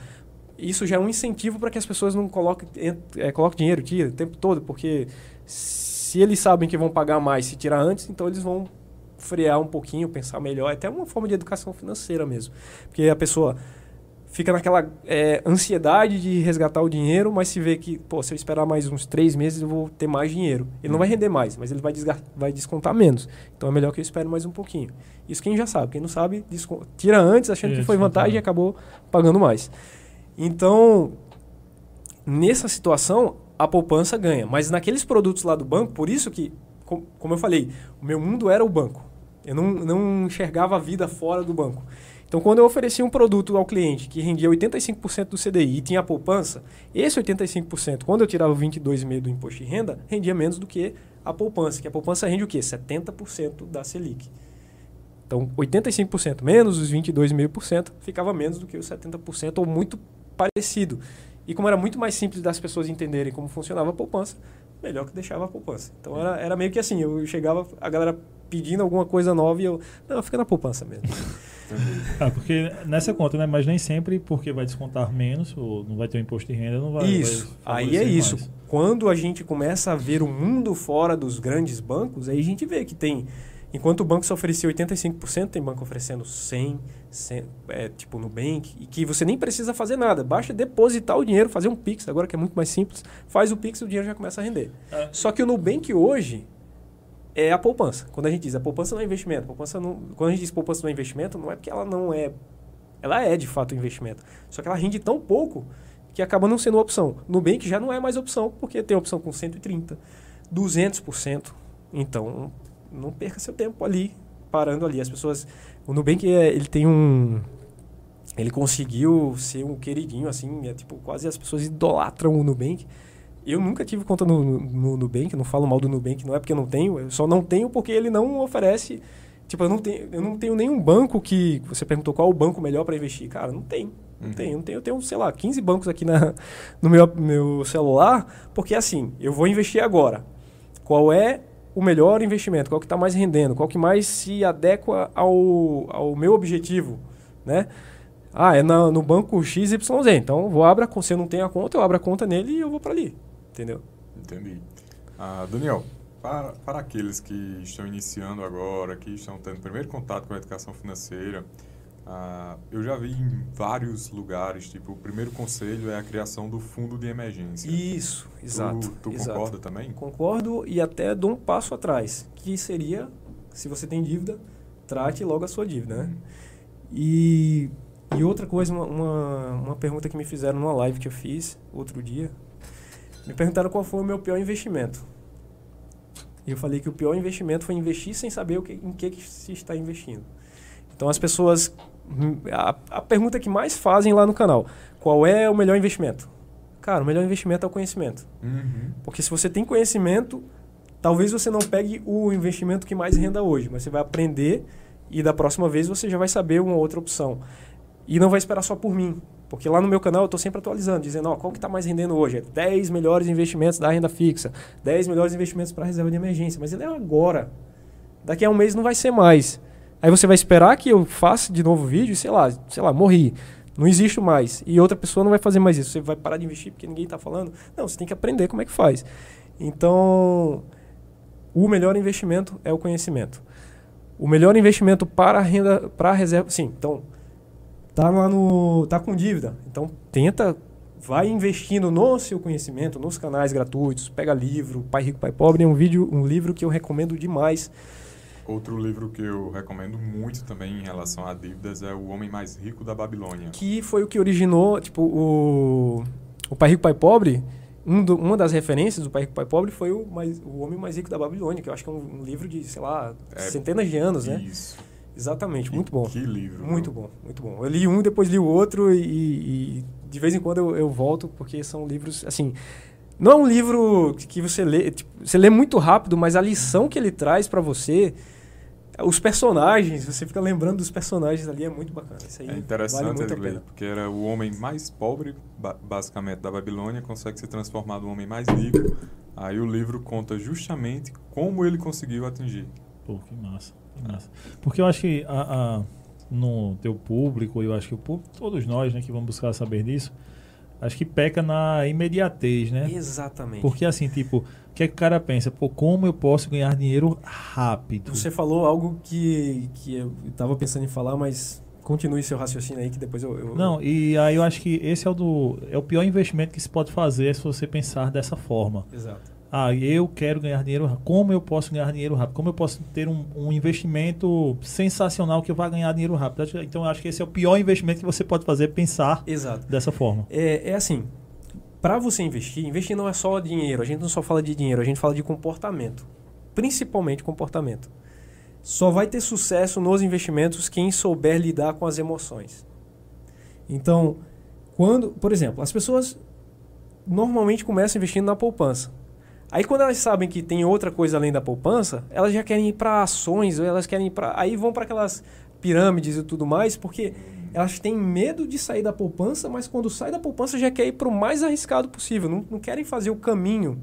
isso já é um incentivo para que as pessoas não coloquem, é, coloquem dinheiro aqui o tempo todo, porque se eles sabem que vão pagar mais se tirar antes, então eles vão frear um pouquinho, pensar melhor. É até uma forma de educação financeira mesmo. Porque a pessoa fica naquela é, ansiedade de resgatar o dinheiro, mas se vê que, pô, se eu esperar mais uns três meses, eu vou ter mais dinheiro. Ele não vai uhum. render mais, mas ele vai, vai descontar menos. Então é melhor que eu espere mais um pouquinho. Isso quem já sabe. Quem não sabe, tira antes, achando Isso, que foi vantagem e acabou pagando mais. Então, nessa situação, a poupança ganha. Mas naqueles produtos lá do banco, por isso que, como eu falei, o meu mundo era o banco. Eu não, não enxergava a vida fora do banco. Então, quando eu oferecia um produto ao cliente que rendia 85% do CDI e tinha poupança, esse 85%, quando eu tirava 22,5% do imposto de renda, rendia menos do que a poupança, que a poupança rende o quê? 70% da Selic. Então, 85% menos os 22,5% ficava menos do que os 70% ou muito parecido. E como era muito mais simples das pessoas entenderem como funcionava a poupança, melhor que deixava a poupança. Então era, era meio que assim, eu chegava, a galera pedindo alguma coisa nova e eu, não, fica na poupança mesmo. ah, porque nessa conta, né? Mas nem sempre porque vai descontar menos, ou não vai ter um imposto de renda, não vai. Isso. Vai aí é isso. Quando a gente começa a ver o mundo fora dos grandes bancos, aí a gente vê que tem Enquanto o banco só oferecia 85%, tem banco oferecendo 100%, 100 é, tipo Nubank, e que você nem precisa fazer nada. Basta depositar o dinheiro, fazer um Pix, agora que é muito mais simples. Faz o Pix e o dinheiro já começa a render. É. Só que o Nubank hoje é a poupança. Quando a gente diz a poupança não é investimento, poupança não, quando a gente diz poupança não é investimento, não é porque ela não é... Ela é, de fato, um investimento. Só que ela rende tão pouco que acaba não sendo opção. Nubank já não é mais opção, porque tem opção com 130%, 200%. Então, não perca seu tempo ali, parando ali. As pessoas... O Nubank, é, ele tem um... Ele conseguiu ser um queridinho, assim, é tipo, quase as pessoas idolatram o Nubank. Eu nunca tive conta no, no Nubank, não falo mal do Nubank, não é porque eu não tenho, eu só não tenho porque ele não oferece... Tipo, eu não tenho, eu não tenho nenhum banco que... Você perguntou qual o banco melhor para investir. Cara, não tem. Não Uhum. tenho, não tenho. Eu tenho, sei lá, 15 bancos aqui na, no meu, meu celular, porque assim, eu vou investir agora. Qual é o melhor investimento? Qual que está mais rendendo? Qual que mais se adequa ao, ao meu objetivo, né? Ah, é na, no banco XYZ. Então, vou abrir a conta. Se eu não tenho a conta, eu abro a conta nele e eu vou para ali. Entendeu? Entendi. Ah, Daniel, para, para aqueles que estão iniciando agora, que estão tendo primeiro contato com a educação financeira, ah, eu já vi em vários lugares, tipo, o primeiro conselho é a criação do fundo de emergência. Isso, exato. Tu, tu exato. concorda também? Concordo e até dou um passo atrás, que seria, se você tem dívida, trate logo a sua dívida, né? E, e outra coisa, uma, uma, uma pergunta que me fizeram numa live que eu fiz outro dia, me perguntaram qual foi o meu pior investimento. E eu falei que o pior investimento foi investir sem saber o que, em que, que se está investindo. Então as pessoas. hum, A, a pergunta que mais fazem lá no canal: qual é o melhor investimento? Cara, o melhor investimento é o conhecimento. Uhum. Porque se você tem conhecimento, talvez você não pegue o investimento que mais renda hoje, mas você vai aprender e da próxima vez você já vai saber uma outra opção. E não vai esperar só por mim. Porque lá no meu canal eu estou sempre atualizando, dizendo, ó, qual que está mais rendendo hoje? É 10 melhores investimentos da renda fixa, 10 melhores investimentos para reserva de emergência. Mas ele é agora. Daqui a um mês não vai ser mais. Aí você vai esperar que eu faça de novo vídeo sei lá, sei lá, morri. Não existo mais. E outra pessoa não vai fazer mais isso. Você vai parar de investir porque ninguém está falando. Não, você tem que aprender como é que faz. Então, o melhor investimento é o conhecimento. O melhor investimento para a renda, para a reserva, sim. Então, tá lá no, tá com dívida. Então, tenta, vai investindo no seu conhecimento, nos canais gratuitos. Pega livro, Pai Rico, Pai Pobre, é um vídeo, um livro que eu recomendo demais. Outro livro que eu recomendo muito também em relação a dívidas é O Homem Mais Rico da Babilônia. Que foi o que originou, tipo, o, o Pai Rico, Pai Pobre. Um do- uma das referências do Pai Rico, Pai Pobre foi o, mais, o Homem Mais Rico da Babilônia, que eu acho que é um, um livro de, sei lá, É, centenas de anos, né? Isso. Exatamente, E muito bom. Que livro. Muito bom, muito bom. Eu li um, depois li o outro e, e de vez em quando eu, eu volto, porque são livros, assim... Não é um livro que você lê... tipo, você lê muito rápido, mas a lição que ele traz pra você... Os personagens, você fica lembrando dos personagens ali, é muito bacana. Isso aí É interessante vale muito a ele ler, pena. porque era o homem mais pobre, ba- basicamente, da Babilônia, consegue se transformar no homem mais rico. Aí o livro conta justamente como ele conseguiu atingir. Pô, que massa, massa. Porque eu acho que a, a- no teu público, eu acho que o público, todos nós né, que vamos buscar saber disso, acho que peca na imediatez, né? Exatamente. Porque assim, tipo, o que, é que o cara pensa? Pô, como eu posso ganhar dinheiro rápido? Você falou algo que, que eu estava pensando em falar, mas continue seu raciocínio aí que depois eu... eu- Não, e aí eu acho que esse é o, do, é o pior investimento que se pode fazer se você pensar dessa forma. Exato. Ah, eu quero ganhar dinheiro rápido. Como eu posso ganhar dinheiro rápido? Como eu posso ter um, um investimento sensacional que vai ganhar dinheiro rápido? Então, eu acho que esse é o pior investimento que você pode fazer, pensar Exato. dessa forma. É, é assim, para você investir, investir não é só dinheiro, a gente não só fala de dinheiro, a gente fala de comportamento. Principalmente comportamento. Só vai ter sucesso nos investimentos quem souber lidar com as emoções. Então, quando, por exemplo, as pessoas normalmente começam investindo na poupança. Aí quando elas sabem que tem outra coisa além da poupança, elas já querem ir para ações, ou elas querem ir para aí vão para aquelas pirâmides e tudo mais, porque elas têm medo de sair da poupança, mas quando sai da poupança já quer ir para o mais arriscado possível, não, não querem fazer o caminho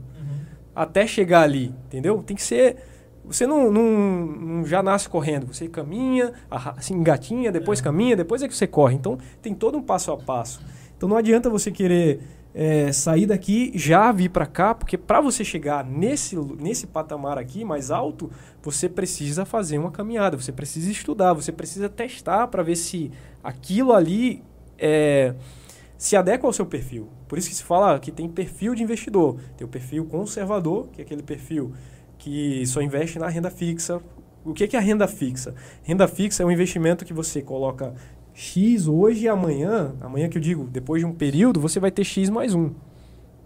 até chegar ali, entendeu? Tem que ser você não, não- não já nasce correndo, você caminha, assim, engatinha, depois É. caminha, depois é que você corre. Então tem todo um passo a passo. Então não adianta você querer é, sair daqui, já vir para cá, porque para você chegar nesse, nesse patamar aqui mais alto, você precisa fazer uma caminhada, você precisa estudar, você precisa testar para ver se aquilo ali é, se adequa ao seu perfil. Por isso que se fala que tem perfil de investidor. Tem o perfil conservador, que é aquele perfil que só investe na renda fixa. O que é a renda fixa? Renda fixa é um investimento que você coloca X hoje e amanhã, amanhã que eu digo, depois de um período, você vai ter X mais um.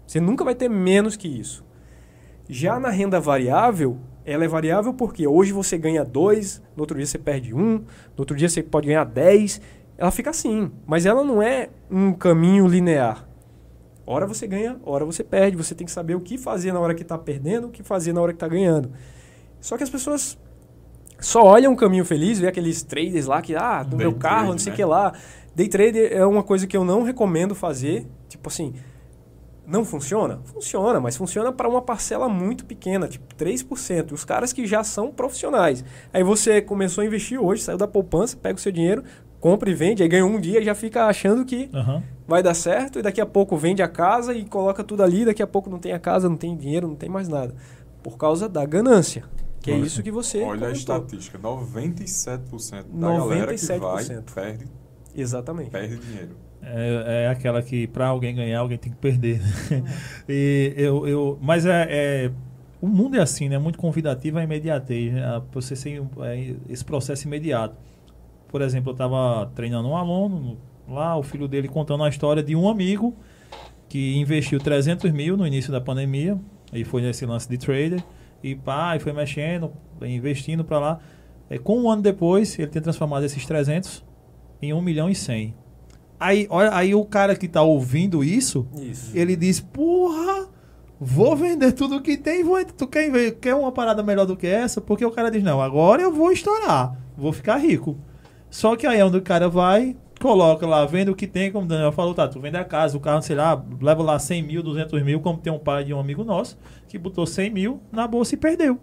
Você nunca vai ter menos que isso. Já na renda variável, ela é variável porque hoje você ganha 2, no outro dia você perde 1, um, no outro dia você pode ganhar 10. Ela fica assim, mas ela não é um caminho linear. Hora você ganha, hora você perde. Você tem que saber o que fazer na hora que está perdendo, o que fazer na hora que está ganhando. Só que as pessoas só olha um caminho feliz, vê aqueles traders lá que, ah, do meu carro, trade, não sei o né? que lá. Day trader é uma coisa que eu não recomendo fazer. Tipo assim, não funciona? Funciona, mas funciona para uma parcela muito pequena, tipo 3%. Os caras que já são profissionais. Aí você começou a investir hoje, saiu da poupança, pega o seu dinheiro, compra e vende, aí ganha um dia e já fica achando que uhum. vai dar certo, e daqui a pouco vende a casa e coloca tudo ali, daqui a pouco não tem a casa, não tem dinheiro, não tem mais nada. Por causa da ganância. Que é isso que você. Olha comentou. a estatística: 97% da 97%. galera que vai perde. Exatamente. Perde dinheiro. É, é aquela que para alguém ganhar, alguém tem que perder. <laughs> e eu, eu, mas é, é, o mundo é assim, né? Muito convidativo a imediatez, né? Você ser é, esse processo imediato. Por exemplo, eu estava treinando um aluno lá, o filho dele contando a história de um amigo que investiu 300 mil no início da pandemia e foi nesse lance de trader e pá, e foi mexendo, investindo para lá. É, com um ano depois, ele tem transformado esses 300 em 1 milhão e 100. Aí, olha, aí o cara que tá ouvindo isso, isso. ele diz, porra, vou vender tudo que tem, vou, tu quer, quer uma parada melhor do que essa? Porque o cara diz, não, agora eu vou estourar, vou ficar rico. Só que aí é onde o cara vai, coloca lá, vende o que tem, como o Daniel falou, tá, tu vende a casa, o carro, sei lá, leva lá 100 mil, 200 mil, como tem um pai de um amigo nosso, que botou 100 mil na bolsa e perdeu.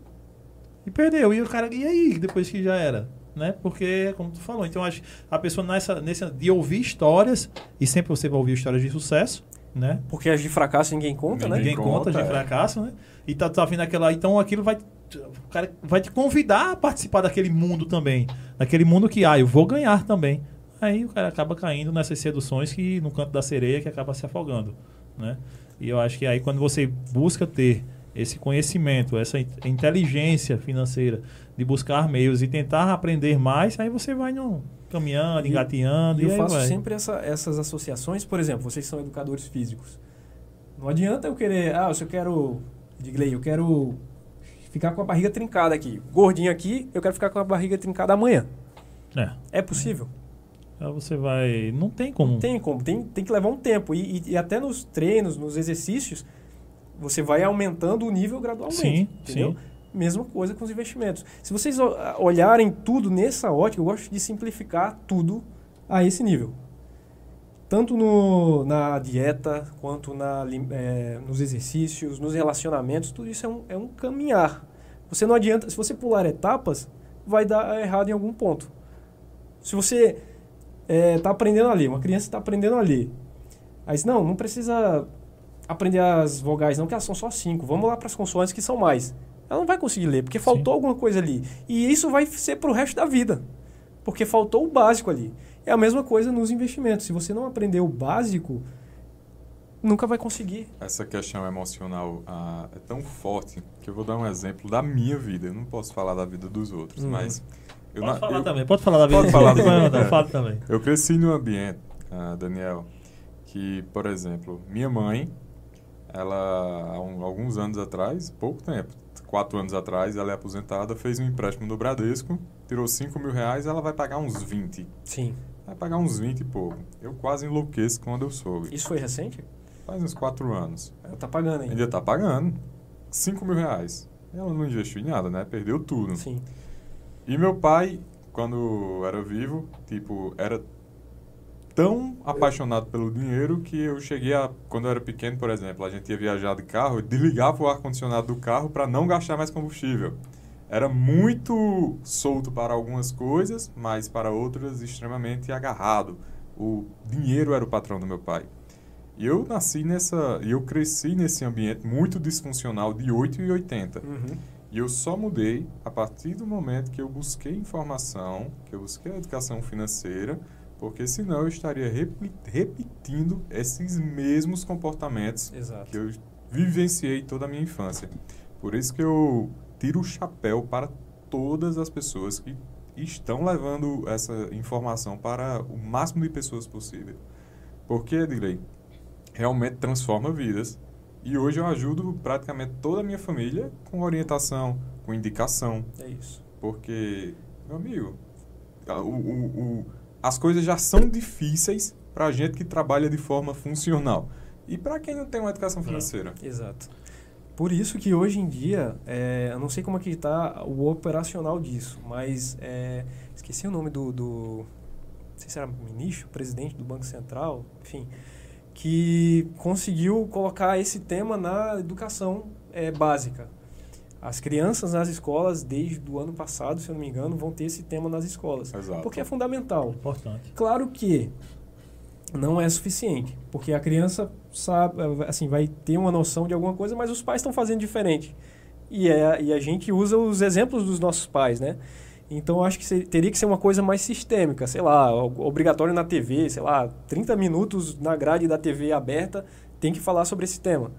E perdeu. E o cara, e aí, depois que já era? Né? Porque, como tu falou, então acho a pessoa nessa, nessa de ouvir histórias, e sempre você vai ouvir histórias de sucesso, né? Porque as de fracasso ninguém conta, ninguém né? Ninguém conta, conta de é. fracasso, né? E tá, tá vindo aquela. Então aquilo vai. O cara vai te convidar a participar daquele mundo também. Daquele mundo que, ah, eu vou ganhar também. Aí o cara acaba caindo nessas seduções que no canto da sereia que acaba se afogando, né? E eu acho que aí quando você busca ter esse conhecimento, essa inteligência financeira de buscar meios e tentar aprender mais, aí você vai no, caminhando, e, engateando. E, eu faço vai. sempre essa, essas associações, por exemplo, vocês são educadores físicos. Não adianta eu querer, ah, se eu quero, Digley, eu quero ficar com a barriga trincada aqui, gordinho aqui, eu quero ficar com a barriga trincada amanhã. É. É possível? Aí você vai. Não tem como. Não tem como. Tem, tem que levar um tempo. E, e, e, até nos treinos, nos exercícios, você vai aumentando o nível gradualmente. Sim, entendeu? Sim. Mesma coisa com os investimentos. Se vocês olharem tudo nessa ótica, eu gosto de simplificar tudo a esse nível. Tanto no, na dieta, quanto na, é, nos exercícios, nos relacionamentos, tudo isso é um, é um caminhar. Você não adianta, se você pular etapas, vai dar errado em algum ponto. Se você está é, aprendendo ali, uma criança está aprendendo ali. Aí diz, não, não precisa aprender as vogais não, que elas são só cinco. Vamos lá para as consoantes que são mais. Ela não vai conseguir ler, porque faltou Sim. alguma coisa ali. E isso vai ser para o resto da vida, porque faltou o básico ali. É a mesma coisa nos investimentos. Se você não aprender o básico, nunca vai conseguir. Essa questão emocional ah, é tão forte que eu vou dar um exemplo da minha vida. Eu não posso falar da vida dos outros, uhum. mas eu pode falar eu, também, pode falar da vida. Pode falar da Fala também. Eu cresci num ambiente, uh, Daniel, que, por exemplo, minha mãe, ela, há um, alguns anos atrás, pouco tempo, quatro anos atrás, ela é aposentada, fez um empréstimo no Bradesco, tirou 5 mil reais, ela vai pagar uns 20. Sim. Vai pagar uns 20 e pouco. Eu quase enlouqueço quando eu soube. Isso foi recente? Faz uns quatro anos. Ela tá pagando ainda. Ainda tá pagando. 5 mil reais. Ela não investiu em nada, né? Perdeu tudo. Sim. E meu pai, quando era vivo, tipo, era tão apaixonado pelo dinheiro que eu cheguei a, quando eu era pequeno, por exemplo, a gente ia viajar de carro, eu desligava o ar-condicionado do carro para não gastar mais combustível. Era muito solto para algumas coisas, mas para outras extremamente agarrado. O dinheiro era o patrão do meu pai. E eu nasci nessa, e eu cresci nesse ambiente muito disfuncional de 8 e 80. Uhum. E eu só mudei a partir do momento que eu busquei informação, que eu busquei a educação financeira, porque senão eu estaria repetindo esses mesmos comportamentos Exato. que eu vivenciei toda a minha infância. Por isso que eu tiro o chapéu para todas as pessoas que estão levando essa informação para o máximo de pessoas possível. Porque, Edgley, realmente transforma vidas. E hoje eu ajudo praticamente toda a minha família com orientação, com indicação. É isso. Porque, meu amigo, o- o- o- as coisas já são difíceis para a gente que trabalha de forma funcional. E para quem não tem uma educação financeira? Exato. Por isso que hoje em dia, é, eu não sei como é que está o operacional disso, mas é, esqueci o nome do, do não sei se era ministro, presidente do Banco Central, enfim, que conseguiu colocar esse tema na educação é, básica. As crianças nas escolas, desde o ano passado, se eu não me engano, vão ter esse tema nas escolas. Exato. Porque é fundamental. Importante. Claro que não é suficiente, porque a criança sabe, assim, vai ter uma noção de alguma coisa, mas os pais estão fazendo diferente. E, é, e a gente usa os exemplos dos nossos pais, né? Então, eu acho que se- teria que ser uma coisa mais sistêmica, sei lá, obrigatório na TV, sei lá, 30 minutos na grade da TV aberta tem que falar sobre esse tema.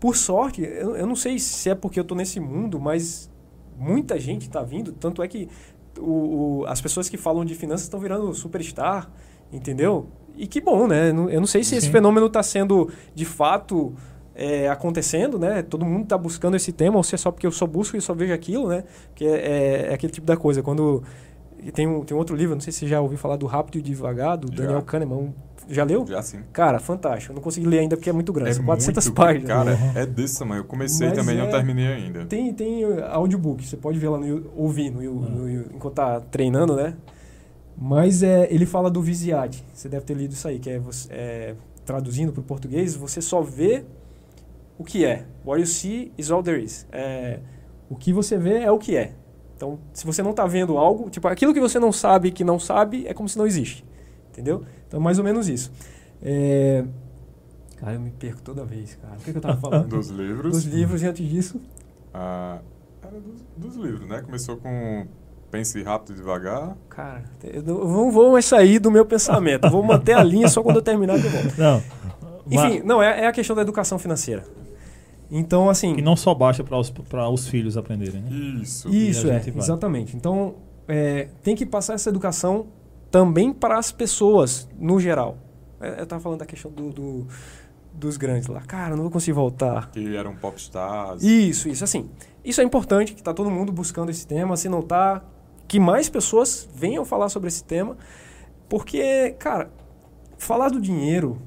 Por sorte, eu, eu não sei se é porque eu estou nesse mundo, mas muita gente está vindo, tanto é que o, o- as pessoas que falam de finanças estão virando superstar, entendeu? E que bom, né? Eu não sei se esse Sim. fenômeno está sendo de fato é, acontecendo, né? Todo mundo está buscando esse tema, ou se é só porque eu só busco e só vejo aquilo, né? Que é, é- é aquele tipo da coisa. Quando tem um, tem um outro livro, não sei se você já ouviu falar do Rápido e Devagar, do Já. Daniel Kahneman. Já leu? Já assim. Cara, fantástico. Eu não consegui ler ainda porque é muito grande. São 400 muito- páginas. Cara, é desse tamanho. Eu comecei Mas também, é- não terminei ainda. Tem, tem audiobook, você pode ver lá no ouvir no, Yu- no Yu- enquanto tá treinando, né? Mas é, ele fala do Visiade. Você deve ter lido isso aí, que é, você- é, traduzindo para o português, você só vê o que é. What you see is all there is. É, o que você vê é o que é. Então, se você não está vendo algo, tipo, aquilo que você não sabe que não sabe, é como se não existe. Entendeu? Então, mais ou menos isso. É... Cara, eu me perco toda vez, cara. O que, que eu tava <laughs> falando? Dos livros. Dos livros, e antes disso... Ah, era dos, dos livros, né? Começou com Pense Rápido e Devagar. Cara, eu não não vou mais sair do meu pensamento. Eu vou manter a linha só quando eu terminar que eu volto. Não. Enfim, não, é, é a questão da educação financeira. Então, assim. Que não só baixa para os, pra os filhos aprenderem, né? Isso. Isso E é, vai. exatamente. Então, é, tem que passar essa educação também para as pessoas, no geral. É, Eu estava falando da questão do, do- dos grandes lá. Cara, não vou conseguir voltar. Que eram popstars. Isso, isso. Assim, isso é importante, que está todo mundo buscando esse tema. Se não tá, que mais pessoas venham falar sobre esse tema. Porque, cara, falar do dinheiro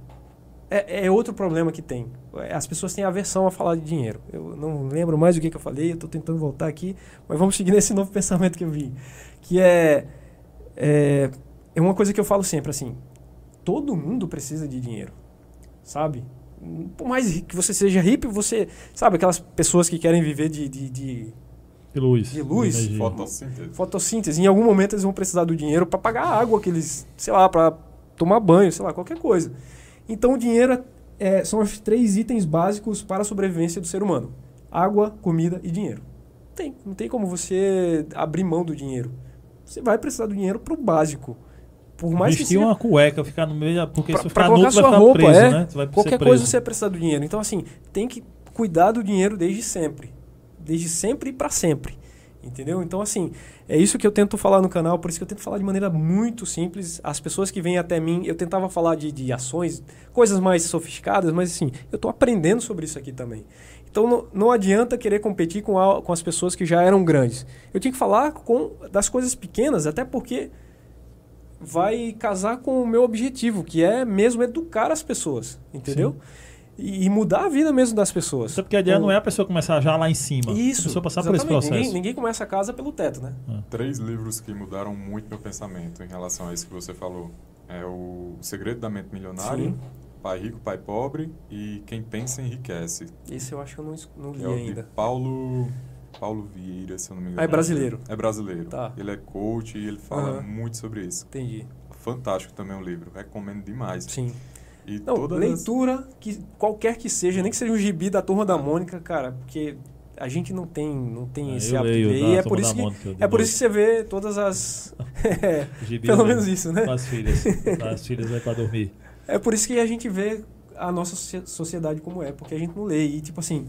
é, é outro problema que tem. As pessoas têm aversão a falar de dinheiro. Eu não lembro mais o que, que eu falei, eu estou tentando voltar aqui, mas vamos seguir <laughs> nesse novo pensamento que eu vi. Que é, é, é uma coisa que eu falo sempre, assim, todo mundo precisa de dinheiro, sabe? Por mais que você seja hippie, você... Sabe aquelas pessoas que querem viver de, de, de De luz. De luz? energia. Fotossíntese. fotossíntese. Em algum momento eles vão precisar do dinheiro para pagar a água que eles, sei lá, para tomar banho, sei lá, qualquer coisa. Então o dinheiro é- é- são os três itens básicos para a sobrevivência do ser humano: água, comida e dinheiro. Tem, não tem como você abrir mão do dinheiro. Você vai precisar do dinheiro para o básico. Por mais que Vestir seja uma cueca, ficar no meio, porque pra, se ficar nuco vai ficar roupa, preso, é. né? Você vai ser Qualquer coisa você vai precisar do dinheiro. Então, assim, tem que cuidar do dinheiro desde sempre. Desde sempre e para sempre. Entendeu? Então, assim, é isso que eu tento falar no canal, por isso que eu tento falar de maneira muito simples. As pessoas que vêm até mim, eu tentava falar de, de ações, coisas mais sofisticadas, mas assim, eu estou aprendendo sobre isso aqui também. Então não, não adianta querer competir com, a- com as pessoas que já eram grandes. Eu tinha que falar com, das coisas pequenas, até porque vai casar com o meu objetivo, que é mesmo educar as pessoas, entendeu? E, e mudar a vida mesmo das pessoas. Até porque a ideia Com- não é a pessoa começar já lá em cima. Isso. A pessoa passar por esse exatamente. processo. Ninguém, ninguém começa a casa pelo teto, né? Três livros que mudaram muito meu pensamento em relação a isso que você falou. É o Segredo da Mente Milionária, Sim. Pai Rico, Pai Pobre e Quem Pensa Enriquece. Esse eu acho que eu não, não li É o ainda. de Paulo, Paulo Vieira, se eu não me engano. Ah, é brasileiro. É brasileiro. Tá. Ele é coach e ele fala Aham. muito sobre isso. Entendi. Fantástico também o livro, recomendo demais. Sim. E Não, todas as- leitura, que, qualquer que seja, nem que seja um gibi da Turma da Mônica, cara, porque a gente não tem, não tem Ah, esse hábito de ler. E é por, isso que, Mônica, é por isso que você vê todas as... <laughs> <laughs> É, pelo menos isso, né? As filhas. As filhas vai pra dormir. É por isso que a gente vê a nossa socie- sociedade como é, porque a gente não lê. E, tipo assim,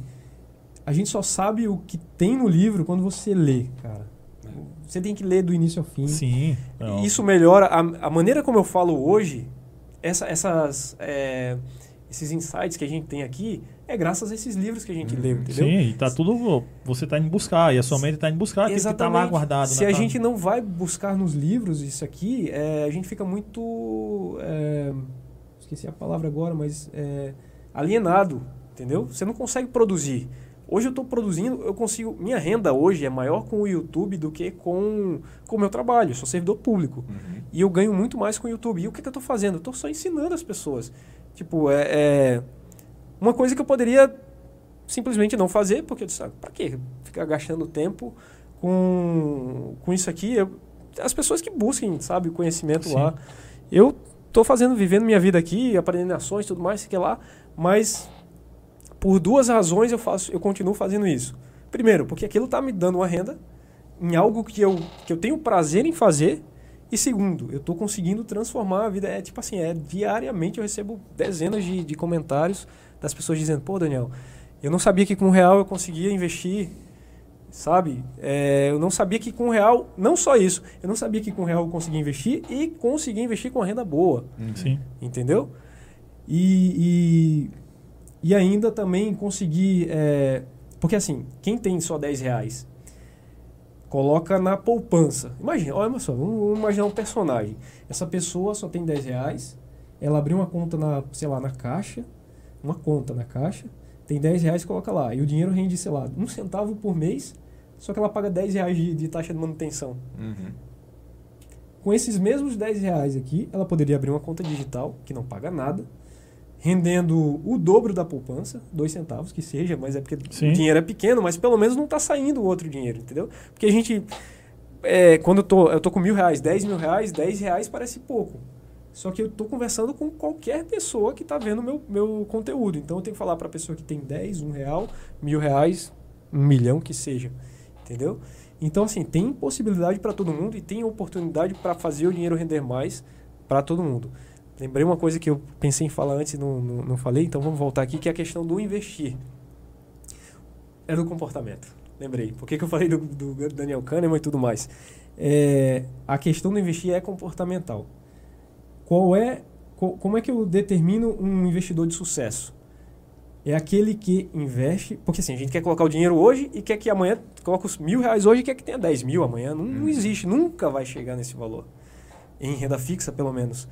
a gente só sabe o que tem no livro quando você lê, cara. Você tem que ler do início ao fim. Sim. não. Isso melhora. A, a maneira como eu falo hoje, essa- essas, é, esses insights que a gente tem aqui, é graças a esses livros que a gente leu, entendeu? Sim, e tá tudo. Você tá indo buscar, e a sua mente tá indo buscar, aquilo que tá lá guardado. Se né, a tá- gente não vai buscar nos livros isso aqui, é, a gente fica muito. é, esqueci a palavra agora, mas. é, alienado, entendeu? Você não consegue produzir. Hoje eu estou produzindo, eu consigo. Minha renda hoje é maior com o YouTube do que com o meu trabalho. Eu sou servidor público. Uhum. E eu ganho muito mais com o YouTube. E o que, que eu estou fazendo? Eu estou só ensinando as pessoas. Tipo, é, é uma coisa que eu poderia simplesmente não fazer, porque eu disse, ah, pra quê? Ficar gastando tempo com, com isso aqui. Eu- as pessoas que busquem, sabe, o conhecimento Sim. lá. Eu estou fazendo, vivendo minha vida aqui, aprendendo ações e tudo mais, sei que lá, mas por duas razões eu faço, eu continuo fazendo isso. Primeiro, porque aquilo está me dando uma renda em algo que eu, que eu tenho prazer em fazer. E segundo, eu estou conseguindo transformar a vida. É tipo assim, é diariamente eu recebo dezenas de, de comentários das pessoas dizendo, pô, Daniel, eu não sabia que com um real eu conseguia investir, sabe? É, eu não sabia que com um real, não só isso, eu não sabia que com um real eu conseguia investir e conseguia investir com uma renda boa Sim. entendeu? E, e, e ainda também conseguir. é, porque assim, quem tem só 10 reais coloca na poupança. Imagina, olha só, vamos, vamos imaginar um personagem. Essa pessoa só tem 10 reais, ela abriu uma conta na, sei lá, na caixa, uma conta na caixa, tem 10 reais coloca lá. E o dinheiro rende, sei lá, um centavo por mês, só que ela paga 10 reais de, de taxa de manutenção. Uhum. Com esses mesmos 10 reais aqui, ela poderia abrir uma conta digital, que não paga nada, rendendo o dobro da poupança, dois centavos que seja, mas é porque Sim. o dinheiro é pequeno, mas pelo menos não está saindo o outro dinheiro, entendeu? Porque a gente, é, quando eu tô, eu tô com mil reais, 10 mil reais, 10 reais parece pouco. Só que eu tô conversando com qualquer pessoa que está vendo meu, meu conteúdo. Então eu tenho que falar para a pessoa que tem 10, um real, mil reais, um milhão que seja. Entendeu? Então, assim, tem possibilidade para todo mundo e tem oportunidade para fazer o dinheiro render mais para todo mundo. Lembrei uma coisa que eu pensei em falar antes e não, não, não falei, então vamos voltar aqui, que é a questão do investir. É do comportamento. Lembrei. Por que, que eu falei do, do Daniel Kahneman e tudo mais? É, a questão do investir é comportamental. Qual é, co- como é que eu determino um investidor de sucesso? É aquele que investe. Porque assim, a gente quer colocar o dinheiro hoje e quer que amanhã coloque os mil reais hoje e quer que tenha 10 mil amanhã. Não, não Uhum. existe, nunca vai chegar nesse valor. Em renda fixa, pelo menos.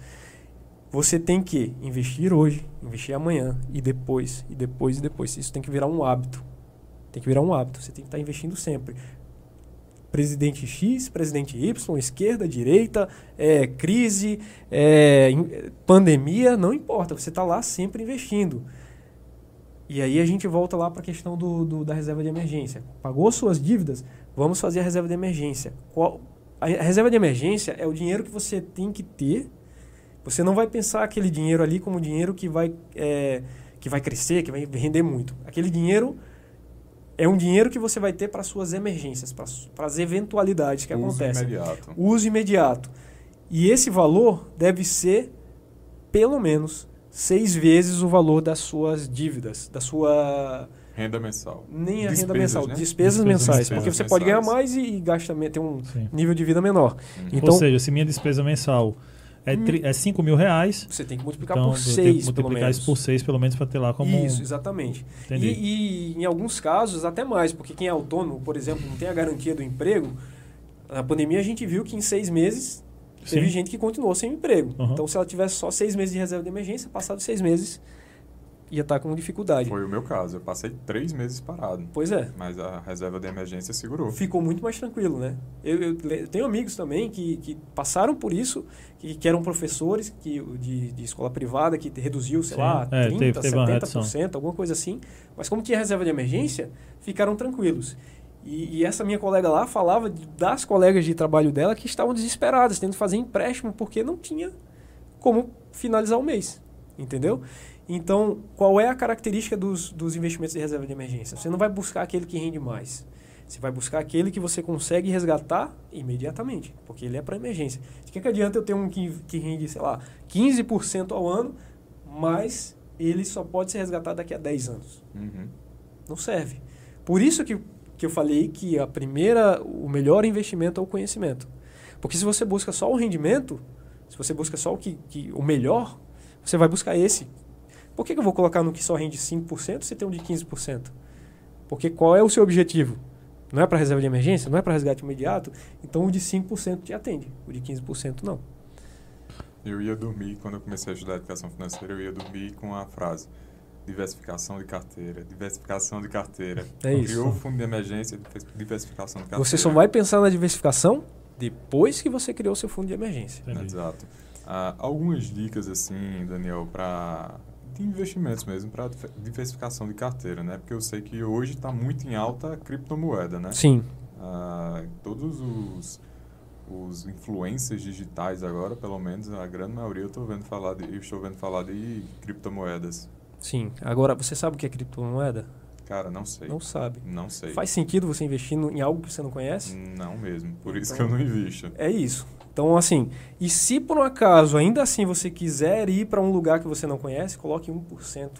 Você tem que investir hoje, investir amanhã e depois, e depois, e depois. Isso tem que virar um hábito. Tem que virar um hábito. Você tem que estar investindo sempre. Presidente X, presidente Y, esquerda, direita, é, crise, é, em- pandemia, não importa. Você está lá sempre investindo. E aí a gente volta lá para a questão do, do- da reserva de emergência. Pagou suas dívidas? Vamos fazer a reserva de emergência. Qual, a reserva de emergência é o dinheiro que você tem que ter. Você não vai pensar aquele dinheiro ali como dinheiro que vai, é, que vai crescer, que vai render muito. Aquele dinheiro é um dinheiro que você vai ter para suas emergências, para as eventualidades que Uso acontecem imediato. uso imediato. E esse valor deve ser, pelo menos, seis vezes o valor das suas dívidas, da sua. Renda mensal. Nem a renda Despesas, mensal, né? despesas, Despesas mensais. mensais. porque você pode ganhar mais e, e gasta, tem um Sim. nível de vida menor. Uhum. Então, Ou seja, se minha despesa mensal é, tri, é 5 mil reais, você tem que multiplicar então por eu tenho que seis, pelo multiplicar menos. isso por 6, pelo menos, para ter lá como. Isso, exatamente. Entendi. E, e em alguns casos até mais, porque quem é autônomo, por exemplo, não tem a garantia do emprego. Na pandemia a gente viu que em seis meses teve Sim. gente que continuou sem emprego. Uhum. Então se ela tivesse só seis meses de reserva de emergência, passados seis meses ia estar com dificuldade. Foi o meu caso. Eu passei três meses parado. Pois é. Mas a reserva de emergência segurou. Ficou muito mais tranquilo, né? Eu, eu le- tenho amigos também que, que passaram por isso, que, que eram professores que, de, de escola privada, que reduziu, sei Sim. lá, É, 30%, teve- teve uma redução. 70%, alguma coisa assim. Mas como tinha reserva de emergência, ficaram tranquilos. E, e essa minha colega lá falava das colegas de trabalho dela que estavam desesperadas, tendo que fazer empréstimo porque não tinha como finalizar o mês. Entendeu? Então, qual é a característica dos, dos investimentos de reserva de emergência? Você não vai buscar aquele que rende mais. Você vai buscar aquele que você consegue resgatar imediatamente, porque ele é para emergência. De que, que adianta eu ter um que, que rende, sei lá, 15% ao ano, mas ele só pode ser resgatado daqui a 10 anos? Uhum. Não serve. Por isso que, que eu falei que a primeira, o melhor investimento é o conhecimento. Porque se você busca só o rendimento, se você busca só o, que, que, o melhor, você vai buscar esse. Por que, que eu vou colocar no que só rende 5% se tem um de 15%? Porque qual é o seu objetivo? Não é para reserva de emergência? Não é para resgate imediato? Então o de 5% te atende, o de 15% não. Eu ia dormir, quando eu comecei a estudar educação financeira, eu ia dormir com a frase diversificação de carteira, diversificação de carteira. É isso. Criou o fundo de emergência, diversificação de carteira. Você só vai pensar na diversificação depois que você criou seu fundo de emergência. Entendi. Exato. Ah, algumas dicas, assim, Daniel, para de investimentos mesmo, para diversificação de carteira, né? Porque eu sei que hoje está muito em alta a criptomoeda, né? Sim. Ah, todos os, os influencers digitais agora, pelo menos a grande maioria, eu estou vendo falar de, estou vendo falar de criptomoedas. Sim. Agora, você sabe o que é criptomoeda? Cara, não sei. Não sabe. Não sei. Faz sentido você investir em algo que você não conhece? Não mesmo. Por isso Então- que eu não invisto. É isso. Então, assim, e se por um acaso ainda assim você quiser ir para um lugar que você não conhece, coloque 1%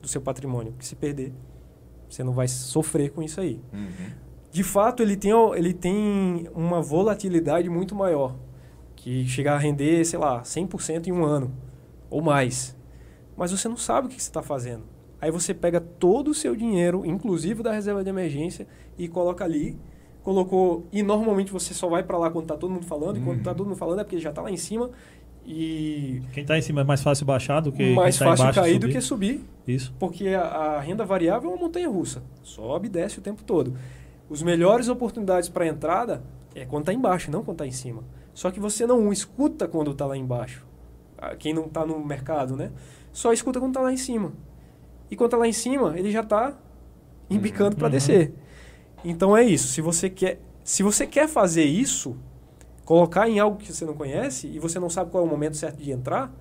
do seu patrimônio, que se perder, você não vai sofrer com isso aí. Uhum. De fato, ele tem, ele tem uma volatilidade muito maior, que chega a render, sei lá, 100% em um ano ou mais. Mas você não sabe o que você está fazendo. Aí você pega todo o seu dinheiro, inclusive da reserva de emergência, e coloca ali. Colocou. E normalmente você só vai para lá quando está todo mundo falando, e quando Uhum. está todo mundo falando é porque já está lá em cima. E Quem está em cima é mais fácil baixar do que mais tá fácil cair subir. do que subir. Isso. Porque a, a renda variável é uma montanha russa. Sobe e desce o tempo todo. Os melhores oportunidades para entrada é quando está embaixo, não quando está em cima. Só que você não escuta quando está lá embaixo. Ah, Quem não está no mercado, né? Só escuta quando está lá em cima. E quando está lá em cima, ele já está embicando para Uhum. descer. Então é isso. Se você quer, se você quer fazer isso, colocar em algo que você não conhece e você não sabe qual é o momento certo de entrar,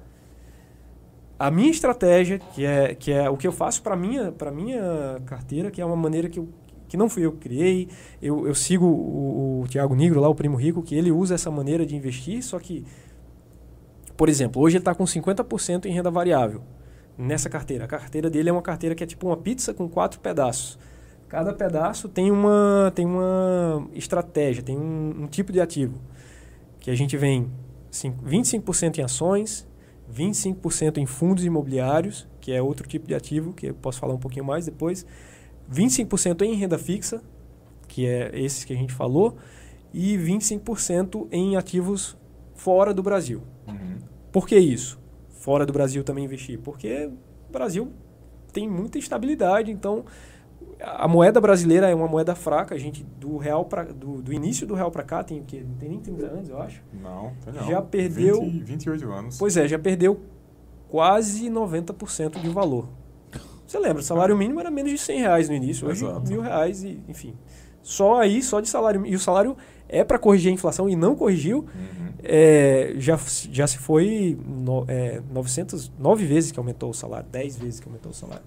a minha estratégia, que é, que é o que eu faço para minha para minha carteira, que é uma maneira que eu que não fui eu que criei, eu, eu sigo o, o Tiago Nigro lá, o primo rico, que ele usa essa maneira de investir, só que, por exemplo, hoje ele está com 50% em renda variável nessa carteira. A carteira dele é uma carteira que é tipo uma pizza com quatro pedaços. Cada pedaço tem uma, tem uma estratégia, tem um, um tipo de ativo. Que a gente vem cinco- 25% em ações, 25% em fundos imobiliários, que é outro tipo de ativo, que eu posso falar um pouquinho mais depois. 25% em renda fixa, que é esses que a gente falou, e 25% em ativos fora do Brasil. Uhum. Por que isso? Fora do Brasil também investir? Porque o Brasil tem muita estabilidade, então a moeda brasileira é uma moeda fraca, a gente do real pra, do, do início do real para cá tem o quê? Não tem nem 30 anos, eu acho. Não, tem não. Já perdeu- 20, 28 anos. Pois é, já perdeu quase 90% de valor. Você lembra, o salário mínimo era menos de 100 reais no início, hoje Exato. mil reais e enfim. Só aí, só de salário e o salário é para corrigir a inflação e não corrigiu, Uhum. é, já, já se foi no, é, 900, 9 vezes que aumentou o salário, 10 vezes que aumentou o salário.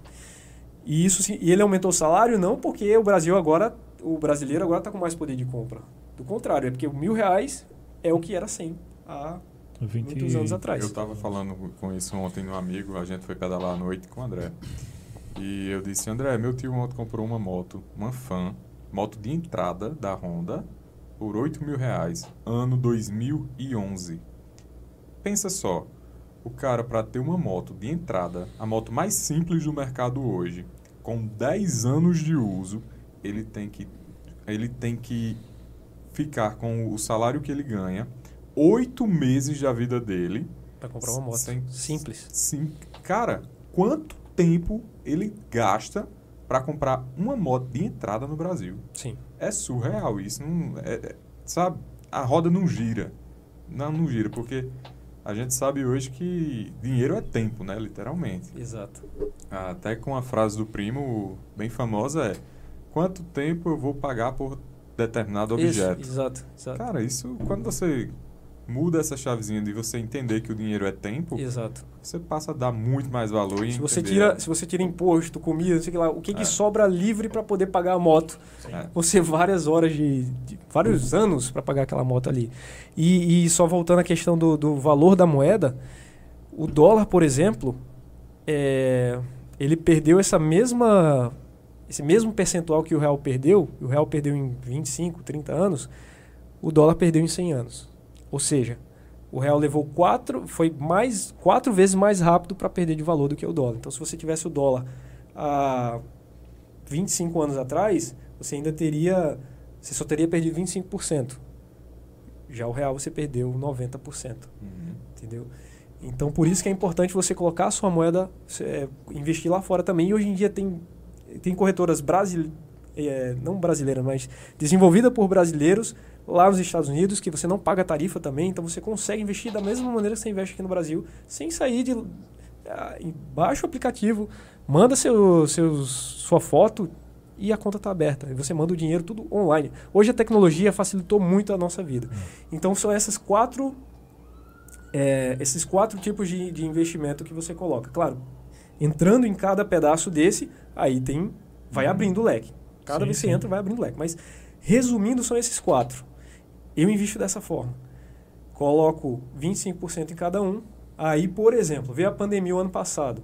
E, isso, e ele aumentou o salário não porque o Brasil agora, o brasileiro agora está com mais poder de compra. Do contrário, é porque mil reais é o que era 100 há 20... muitos anos atrás. Eu estava falando com isso ontem no amigo, a gente foi pedalar à noite com o André. E eu disse, André, meu tio ontem comprou uma moto, uma fan, moto de entrada da Honda, por 8 mil reais, ano 2011. Pensa só, o cara para ter uma moto de entrada, a moto mais simples do mercado hoje, com 10 anos de uso, ele tem que, ele tem que ficar com o salário que ele ganha, oito meses da vida dele, Para comprar uma moto. Sem- Simples. Sim, cara, quanto tempo ele gasta para comprar uma moto de entrada no Brasil? Sim. É surreal isso, não, é- é- sabe? A roda não gira, não, não gira porque a gente sabe hoje que dinheiro é tempo, né? Literalmente. Exato. Até com a frase do primo bem famosa é: quanto tempo eu vou pagar por determinado Isso, objeto? exato, exato. Cara, isso quando você muda essa chavezinha de você entender que o dinheiro é tempo, Exato. você passa a dar muito mais valor e Se você tira, se você tira imposto, comida, não sei o que lá, o que, que É. sobra livre para poder pagar a moto? É. Você várias horas de, de- vários anos para pagar aquela moto ali. E, e só voltando à questão do, do valor da moeda, o dólar, por exemplo, é, ele perdeu essa mesma esse mesmo percentual que o real perdeu, o real perdeu em 25, 30 anos, o dólar perdeu em 100 anos. Ou seja, o real levou quatro, foi mais quatro vezes mais rápido para perder de valor do que o dólar. Então, se você tivesse o dólar há 25 anos atrás, você ainda teria, você só teria perdido 25%. Já o real você perdeu 90%, Uhum. entendeu? Então, por isso que é importante você colocar a sua moeda, é, investir lá fora também. E hoje em dia tem, tem corretoras brasileiras, não brasileiras, mas desenvolvidas por brasileiros lá nos Estados Unidos, que você não paga tarifa também. Então, você consegue investir da mesma maneira que você investe aqui no Brasil, sem sair de... ah, Baixa o aplicativo, manda seu, seus, sua foto e a conta está aberta. E você manda o dinheiro tudo online. Hoje a tecnologia facilitou muito a nossa vida. Então são essas quatro é, esses quatro tipos de, de investimento que você coloca. Claro, entrando em cada pedaço desse, aí tem vai Uhum. abrindo o leque. Cada Sim, vez que você entra, vai abrindo o leque. Mas resumindo, são esses quatro. Eu invisto dessa forma. Coloco 25% em cada um. Aí, por exemplo, veio a pandemia o ano passado.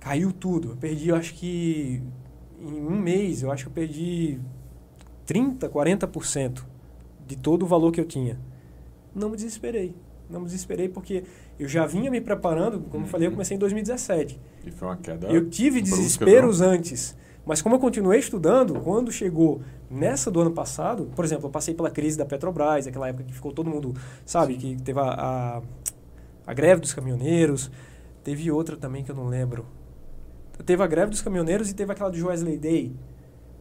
Caiu tudo. Eu perdi, eu acho que em um mês, eu acho que eu perdi 30%, 40% de todo o valor que eu tinha. Não me desesperei. Não me desesperei porque eu já vinha me preparando, como eu falei, eu Uhum. comecei em 2017. E foi uma queda. Eu tive brusca, desesperos antes. Mas como eu continuei estudando, quando chegou nessa do ano passado, por exemplo, eu passei pela crise da Petrobras, aquela época que ficou todo mundo, sabe, que teve a, a, a greve dos caminhoneiros, teve outra também que eu não lembro. Teve a greve dos caminhoneiros e teve aquela do Wesley Day,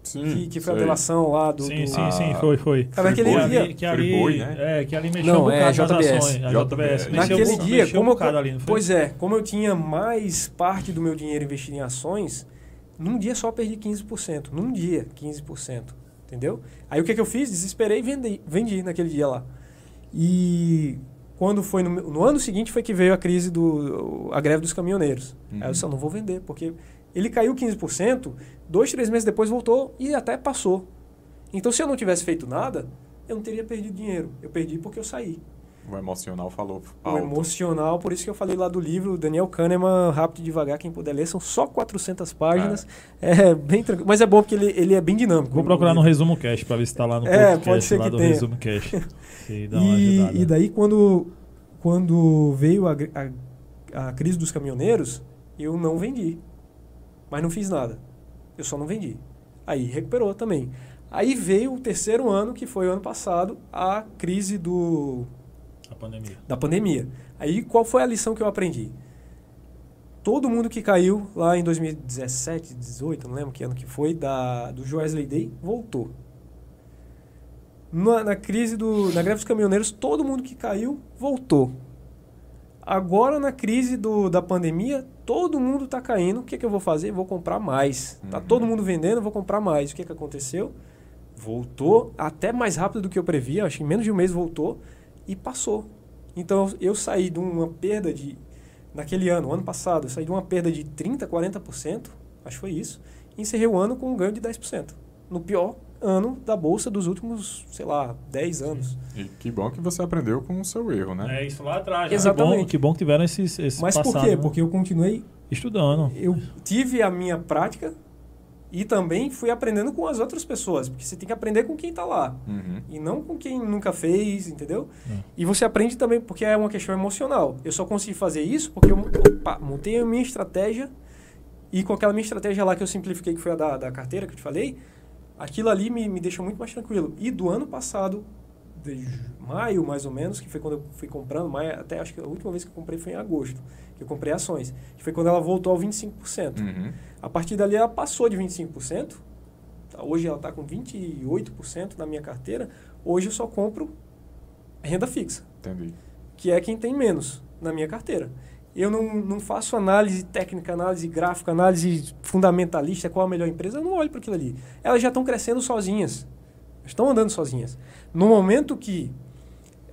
Sim, que, que foi a sei. delação lá do... Sim, do- sim, Ah, sim, foi, foi. Cara, naquele Que dia- ali, que ali, Friboi, né? é, que ali mexeu Não, um bocado é JBS. ações. A JBS. JBS. Mexeu, Naquele um- dia, mexeu como um eu, ali, pois é, como eu tinha mais parte do meu dinheiro investido em ações, num dia só perdi 15%. Num dia, 15%. Entendeu? Aí o que, que eu fiz? Desesperei e vendi, vendi naquele dia lá. E quando foi no, no ano seguinte foi que veio a crise do a greve dos caminhoneiros. Uhum. Aí eu disse, "Eu não vou vender, porque ele caiu 15%, dois, três meses depois voltou e até passou. Então se eu não tivesse feito nada, eu não teria perdido dinheiro. Eu perdi porque eu saí. O emocional falou O alto. emocional, por isso que eu falei lá do livro, Daniel Kahneman, Rápido e Devagar, quem puder ler, são só 400 páginas. É, bem tranquilo. Mas é bom porque ele, ele é bem dinâmico. Vou procurar no Resumo Cash pra ver se tá lá no É, podcast pode ser lá que do tenha. Resumo Cash. <laughs> E, e daí, quando, quando veio a, a, a crise dos caminhoneiros, eu não vendi. Mas não fiz nada. Eu só não vendi. Aí recuperou também. Aí veio o terceiro ano, que foi o ano passado, a crise do, A pandemia. da pandemia. Aí qual foi a lição que eu aprendi? Todo mundo que caiu lá em 2017, 18, não lembro que ano que foi, da, do Wesley Day, voltou. Na, na crise do. Na greve dos caminhoneiros, todo mundo que caiu voltou. Agora, na crise do, da pandemia, todo mundo está caindo. O que, que eu vou fazer? Vou comprar mais. Tá Uhum. todo mundo vendendo, vou comprar mais. O que, que aconteceu? Voltou até mais rápido do que eu previa. Acho que em menos de um mês voltou e passou. Então eu saí de uma perda de. Naquele ano, ano passado, eu saí de uma perda de 30%, 40%, acho que foi isso, e encerrei o ano com um ganho de 10%. No pior ano da bolsa dos últimos, sei lá, 10 anos. E que bom que você aprendeu com o seu erro, né? É isso lá atrás. né? Exatamente. Que bom que, bom que tiveram esses, esses Mas por passado, quê? né? Porque eu continuei, Estudando. eu tive a minha prática e também fui aprendendo com as outras pessoas, porque você tem que aprender com quem está lá. Uhum. E não com quem nunca fez, entendeu? É. E você aprende também porque é uma questão emocional. Eu só consegui fazer isso porque eu opa, montei a minha estratégia e com aquela minha estratégia lá que eu simplifiquei, que foi a da, da carteira que eu te falei, aquilo ali me, me deixou muito mais tranquilo. E do ano passado, de maio mais ou menos, que foi quando eu fui comprando, maio, até acho que a última vez que eu comprei foi em agosto, que eu comprei ações, que foi quando ela voltou ao 25%. Uhum. A partir dali ela passou de 25%. Tá, Hoje ela está com 28% na minha carteira. Hoje eu só compro renda fixa, Entendi. que é quem tem menos na minha carteira. Eu não, não faço análise técnica, análise gráfica, análise fundamentalista, qual a melhor empresa. Eu não olho para aquilo ali. Elas já estão crescendo sozinhas. Estão andando sozinhas. No momento que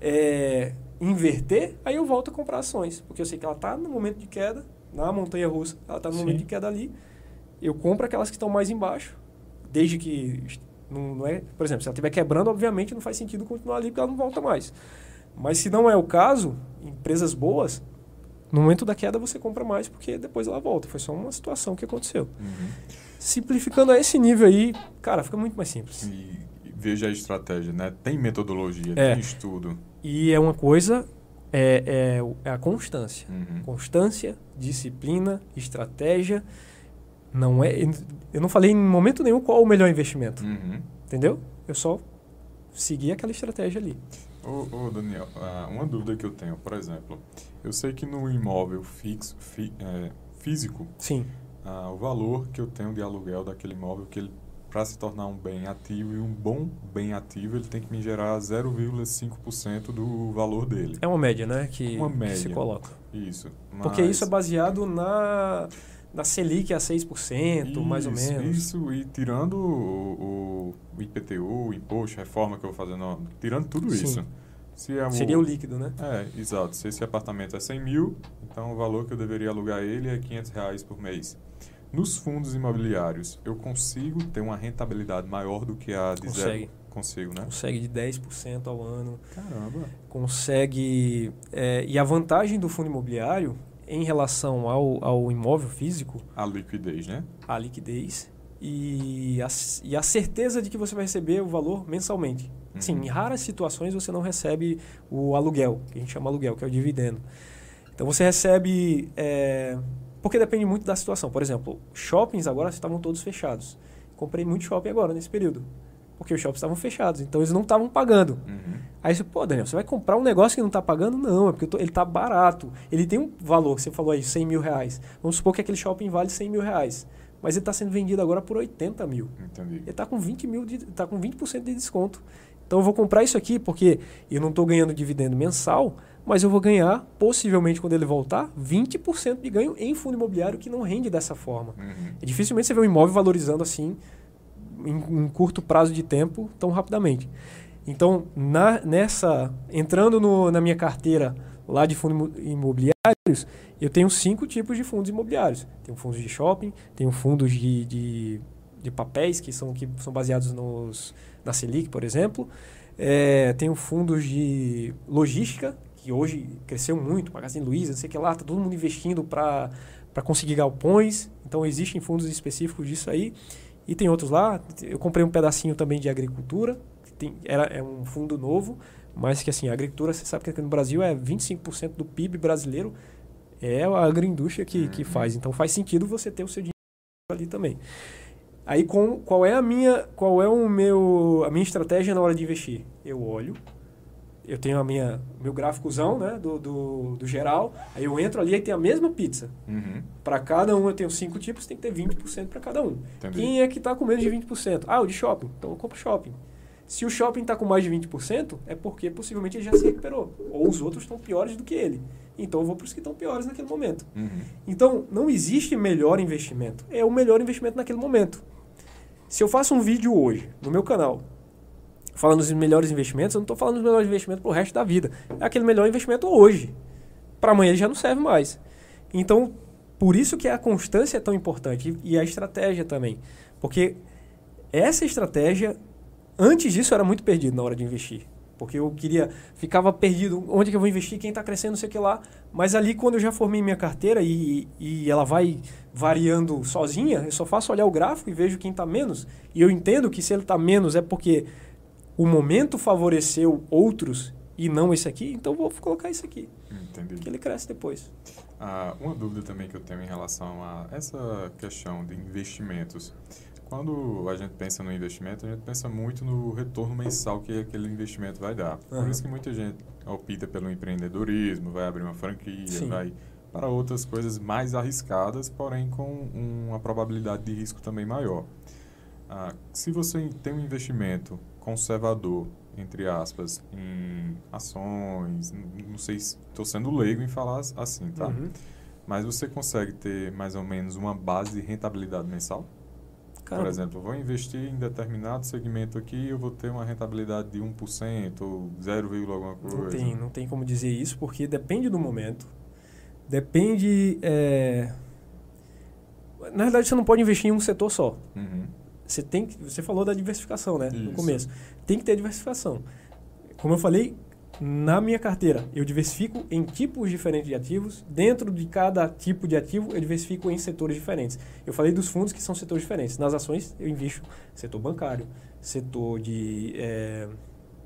é, inverter, aí eu volto a comprar ações. Porque eu sei que ela está no momento de queda, na montanha russa, ela está no Sim. momento de queda ali. Eu compro aquelas que estão mais embaixo, desde que. Não, não é, por exemplo, se ela estiver quebrando, obviamente não faz sentido continuar ali porque ela não volta mais. Mas se não é o caso, empresas boas, no momento da queda você compra mais porque depois ela volta. Foi só uma situação que aconteceu. Uhum. Simplificando a esse nível aí, cara, fica muito mais simples. E, e veja a estratégia, né? Tem metodologia, É. tem estudo. E é uma coisa, é, é, é a constância. Uhum. Constância, disciplina, estratégia. Não é, eu não falei em momento nenhum qual o melhor investimento, Uhum. entendeu? Eu só segui aquela estratégia ali. Ô, ô, Daniel, ah, uma dúvida que eu tenho, por exemplo, eu sei que no imóvel fixo, fi- é, físico, Sim, ah, o valor que eu tenho de aluguel daquele imóvel, que ele para se tornar um bem ativo e um bom bem ativo, ele tem que me gerar 0,5% do valor dele. é uma média, né, que, Uma que se média. coloca. Isso. Porque isso é baseado na, na Selic a 6%, mais ou Isso, menos. Isso, e tirando o, o- o IPTU, o imposto, reforma que eu vou fazer, não, tirando tudo Sim. isso. Se é Seria o líquido, né? É, exato. Se esse apartamento é 100 mil, então o valor que eu deveria alugar ele é 500 reais por mês. Nos fundos imobiliários, eu consigo ter uma rentabilidade maior do que a de Consegue. zero? Consigo, né? Consegue de 10% ao ano. Caramba. consegue. é, e a vantagem do fundo imobiliário em relação ao, ao imóvel físico, A liquidez, né? a liquidez e a, e a certeza de que você vai receber o valor mensalmente. Uhum. Sim, em raras situações você não recebe o aluguel, que a gente chama aluguel, que é o dividendo. Então você recebe. é, porque depende muito da situação. Por exemplo, shoppings agora estavam todos fechados. Comprei muito shopping agora, nesse período. Porque os shoppings estavam fechados, então eles não estavam pagando. Uhum. Aí você, pô, Daniel, você vai comprar um negócio que não está pagando? Não, é porque tô- ele está barato. Ele tem um valor, que você falou aí, 100 mil reais. Vamos supor que aquele shopping vale 100 mil reais. Mas ele está sendo vendido agora por 80 mil. Entendi. Ele está com 20 mil, de, tá com 20% de desconto. Então eu vou comprar isso aqui porque eu não estou ganhando dividendo mensal, mas eu vou ganhar, possivelmente quando ele voltar, 20% de ganho em fundo imobiliário que não rende dessa forma. Uhum. É dificilmente você vê um imóvel valorizando assim em um curto prazo de tempo tão rapidamente. Então, na, nessa entrando no- na minha carteira lá de fundos imo- imobiliários, eu tenho cinco tipos de fundos imobiliários. Tenho fundos de shopping, tenho fundos de, de, de papéis que são, que são baseados nos, na Selic, por exemplo. É, tenho fundos de logística, que hoje cresceu muito, Magazine Luiza, não sei o que lá, tá todo mundo investindo para conseguir galpões. Então existem fundos específicos disso aí. E tem outros lá. Eu comprei um pedacinho também de agricultura. Que tem, era, é um fundo novo, mas que assim, a agricultura, você sabe que aqui no Brasil é 25% do PIB brasileiro. É a agroindústria que, que Uhum. faz. Então faz sentido você ter o seu dinheiro ali também. Aí com, qual é a minha qual é o meu a minha estratégia na hora de investir? Eu olho, eu tenho a minha meu gráficozão, né, do, do, do geral, aí eu entro ali e tem a mesma pizza. Uhum. Para cada um eu tenho cinco tipos, tem que ter 20% para cada um. Entendi. Quem é que está com menos de 20%? Ah, o de shopping. Então eu compro shopping. Se o shopping está com mais de 20%, é porque possivelmente ele já se recuperou. Ou os outros estão piores do que ele. Então eu vou para os que estão piores naquele momento. Uhum. Então não existe melhor investimento. É o melhor investimento naquele momento. Se eu faço um vídeo hoje no meu canal falando dos melhores investimentos, eu não estou falando dos melhores investimentos para o resto da vida. É aquele melhor investimento hoje. Para amanhã ele já não serve mais. Então, por isso que a constância é tão importante e a estratégia também. Porque essa estratégia, antes disso, era muito perdido na hora de investir. Porque eu queria, ficava perdido, onde que eu vou investir, quem está crescendo, não sei o que lá. Mas ali, quando eu já formei minha carteira e, e ela vai variando sozinha, eu só faço olhar o gráfico e vejo quem está menos. E eu entendo que se ele está menos é porque o momento favoreceu outros e não esse aqui, então vou colocar esse aqui, Entendi. que ele cresce depois. Ah, uma dúvida também que eu tenho em relação a essa questão de investimentos. Quando a gente pensa no investimento, a gente pensa muito no retorno mensal que aquele investimento vai dar. Por isso que muita gente opta pelo empreendedorismo, vai abrir uma franquia, Sim. vai para outras coisas mais arriscadas, porém com uma probabilidade de risco também maior. Ah, se você tem um investimento conservador, entre aspas, em ações, não sei se estou sendo leigo em falar as- assim, tá? Uhum. Mas você consegue ter mais ou menos uma base de rentabilidade mensal? Por exemplo, vou investir em determinado segmento aqui eu vou ter uma rentabilidade de 1% ou 0, alguma coisa. Não tem, não tem como dizer isso, porque depende do momento. Depende. É... Na verdade, você não pode investir em um setor só. Uhum. Você tem que, Você falou da diversificação, né? Isso. No começo. Tem que ter diversificação. Como eu falei, na minha carteira, eu diversifico em tipos diferentes de ativos. Dentro de cada tipo de ativo, eu diversifico em setores diferentes. Eu falei dos fundos que são setores diferentes. Nas ações, eu invisto setor bancário, setor de é,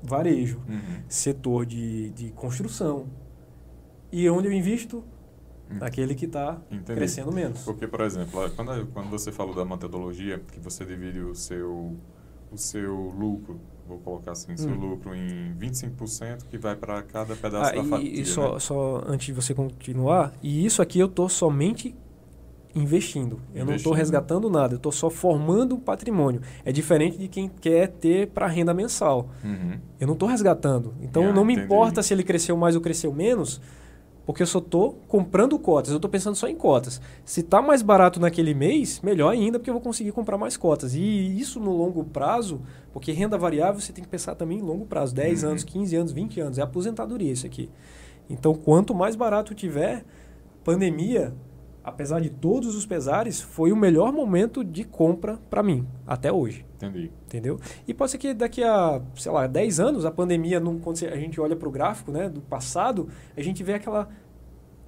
varejo, Uhum. setor de, de construção. E onde eu invisto? Hum. Naquele que está crescendo menos. Porque, por exemplo, quando, quando você falou da metodologia, que você divide o seu, o seu lucro, vou colocar assim, seu Hum. lucro em 25% que vai para cada pedaço Ah, da fatia. e, só, né? só antes de você continuar, e isso aqui eu estou somente investindo. Eu não estou Investindo. resgatando nada, eu estou só formando um patrimônio. É diferente de quem quer ter para renda mensal. Uhum. Eu não estou resgatando. Então Ah, não me entendi. importa se ele cresceu mais ou cresceu menos, porque eu só estou comprando cotas. Eu estou pensando só em cotas. Se está mais barato naquele mês, melhor ainda, porque eu vou conseguir comprar mais cotas. E isso no longo prazo, porque renda variável você tem que pensar também em longo prazo 10 Uhum. anos, 15 anos, 20 anos. É aposentadoria isso aqui. Então, quanto mais barato tiver, pandemia, apesar de todos os pesares, foi o melhor momento de compra para mim, até hoje. Entendi. Entendeu? E pode ser que daqui a, sei lá, 10 anos, a pandemia, não, quando a gente olha para o gráfico né, do passado, a gente vê aquela,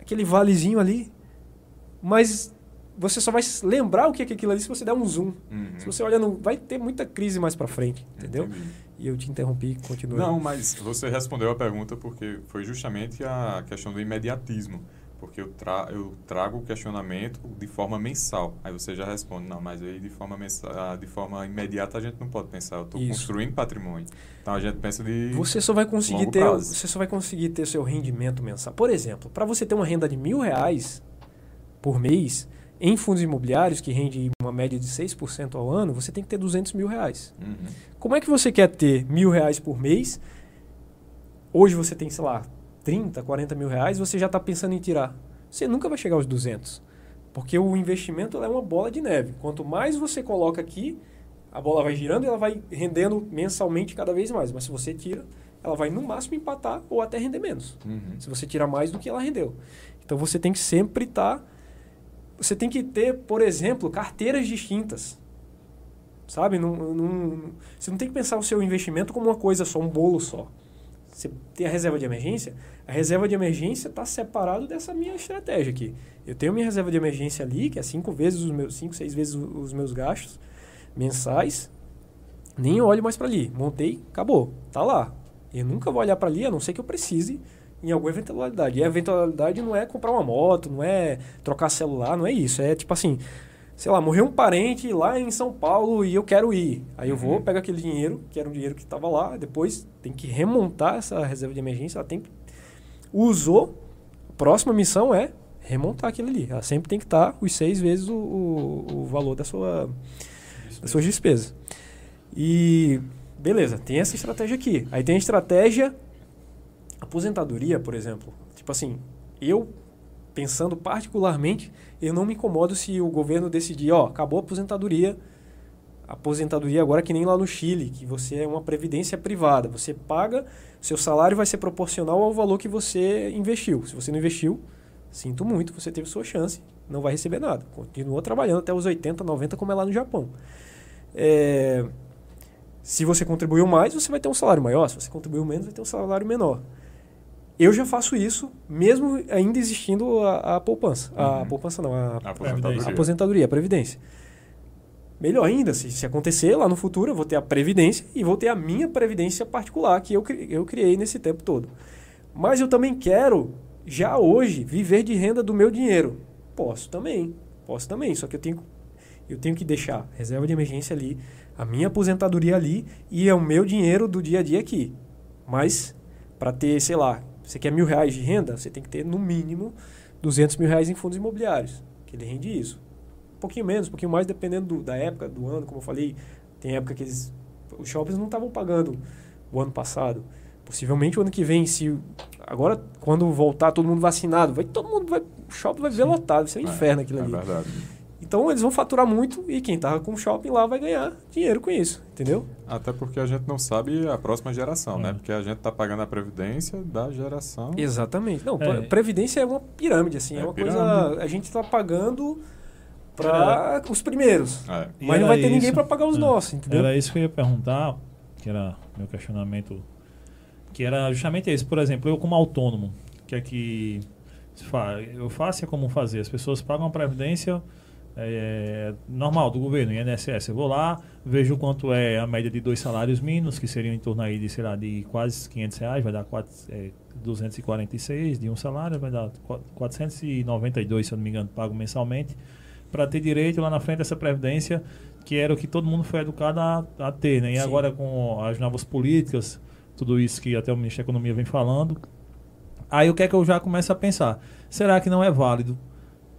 aquele valezinho ali, mas você só vai lembrar o que é aquilo ali se você der um zoom. Uhum. Se você olha, no, vai ter muita crise mais para frente, entendeu? Entendi. E eu te interrompi, continua. Não, mas você respondeu a pergunta porque foi justamente a questão do imediatismo. Porque eu, tra eu trago o questionamento de forma mensal. Aí você já responde, não, mas aí de forma, mensa- de forma imediata a gente não pode pensar. Eu estou construindo patrimônio. Então a gente pensa de. Você só vai conseguir ter, prazo. você só vai conseguir ter seu rendimento mensal. Por exemplo, para você ter uma renda de mil reais por mês em fundos imobiliários que rende uma média de 6% ao ano, você tem que ter 200 mil reais. Uhum. Como é que você quer ter mil reais por mês? Hoje você tem, sei lá, 30, 40 mil reais, você já está pensando em tirar. Você nunca vai chegar aos 200. Porque o investimento é uma bola de neve. Quanto mais você coloca aqui, a bola vai girando e ela vai rendendo mensalmente cada vez mais. Mas se você tira, ela vai no máximo empatar ou até render menos. Uhum. Se você tira mais do que ela rendeu. Então você tem que sempre estar. você tem que ter, por exemplo, carteiras distintas. Sabe? Não, não- você não tem que pensar o seu investimento como uma coisa só, um bolo só. Você tem a reserva de emergência, a reserva de emergência está separado dessa minha estratégia aqui. Eu tenho minha reserva de emergência ali, que é cinco vezes os meus, cinco, seis vezes os meus gastos mensais. Nem olho mais para ali. Montei, acabou. Tá lá. Eu nunca vou olhar para ali, a não ser que eu precise em alguma eventualidade. E a eventualidade não é comprar uma moto, não é trocar celular, não é isso. É tipo assim, sei lá, morreu um parente lá em São Paulo e eu quero ir. Aí eu vou, Uhum. pego aquele dinheiro, que era um dinheiro que estava lá, depois tem que remontar essa reserva de emergência, ela tem que... Usou, a próxima missão é remontar aquilo ali. Ela sempre tem que estar os seis vezes o, o, o valor da sua, das suas despesas. E beleza, tem essa estratégia aqui. Aí tem a estratégia aposentadoria, por exemplo. Tipo assim, eu pensando particularmente, eu não me incomodo se o governo decidir, ó, acabou a aposentadoria. Aposentadoria agora que nem lá no Chile, que você é uma previdência privada. Você paga, seu salário vai ser proporcional ao valor que você investiu. Se você não investiu, sinto muito, você teve sua chance, não vai receber nada. Continua trabalhando até os 80, 90, como é lá no Japão. É, se você contribuiu mais, você vai ter um salário maior. Se você contribuiu menos, vai ter um salário menor. Eu já faço isso, mesmo ainda existindo a, a poupança. A Uhum. poupança não, a, A aposentadoria. a aposentadoria, a previdência. Melhor ainda, se, se acontecer lá no futuro, eu vou ter a previdência e vou ter a minha previdência particular que eu, eu criei nesse tempo todo. Mas eu também quero, já hoje, viver de renda do meu dinheiro. Posso também, posso também, só que eu tenho, eu tenho que deixar reserva de emergência ali, a minha aposentadoria ali e é o meu dinheiro do dia a dia aqui. Mas, para ter, sei lá, você quer mil reais de renda, você tem que ter no mínimo 200 mil reais em fundos imobiliários, que ele rende isso. Um pouquinho menos, um pouquinho mais, dependendo do- da época, do ano, como eu falei. Tem época que eles, os shoppings não estavam pagando o ano passado. Possivelmente o ano que vem, se agora quando voltar todo mundo vacinado, vai todo mundo vai, o shopping vai ver lotado, isso é um inferno aquilo É ali. verdade. Então eles vão faturar muito e quem tá com shopping lá vai ganhar dinheiro com isso, entendeu? Até porque a gente não sabe a próxima geração, É. né? Porque a gente tá pagando a previdência da geração. Exatamente. Não, É. previdência é uma pirâmide, assim, é, É uma pirâmide. coisa. A gente tá pagando para os primeiros. É. E Mas não vai ter ninguém isso. para pagar os É. nossos, entendeu? Era isso que eu ia perguntar, que era meu questionamento, que era justamente esse. Por exemplo, eu como autônomo, que é que eu faço é como fazer. As pessoas pagam a previdência é, normal do governo, INSS. Eu vou lá, vejo quanto é a média de dois salários mínimos, que seriam em torno aí de, sei lá, de quase 500 reais, vai dar quatro, é, 246 de um salário, vai dar qu- 492, se eu não me engano, pago mensalmente, para ter direito lá na frente a essa previdência, que era o que todo mundo foi educado a, a ter, né? E Sim. agora com as novas políticas, tudo isso que até o Ministério da Economia vem falando, aí o que é que eu já começo a pensar? Será que não é válido?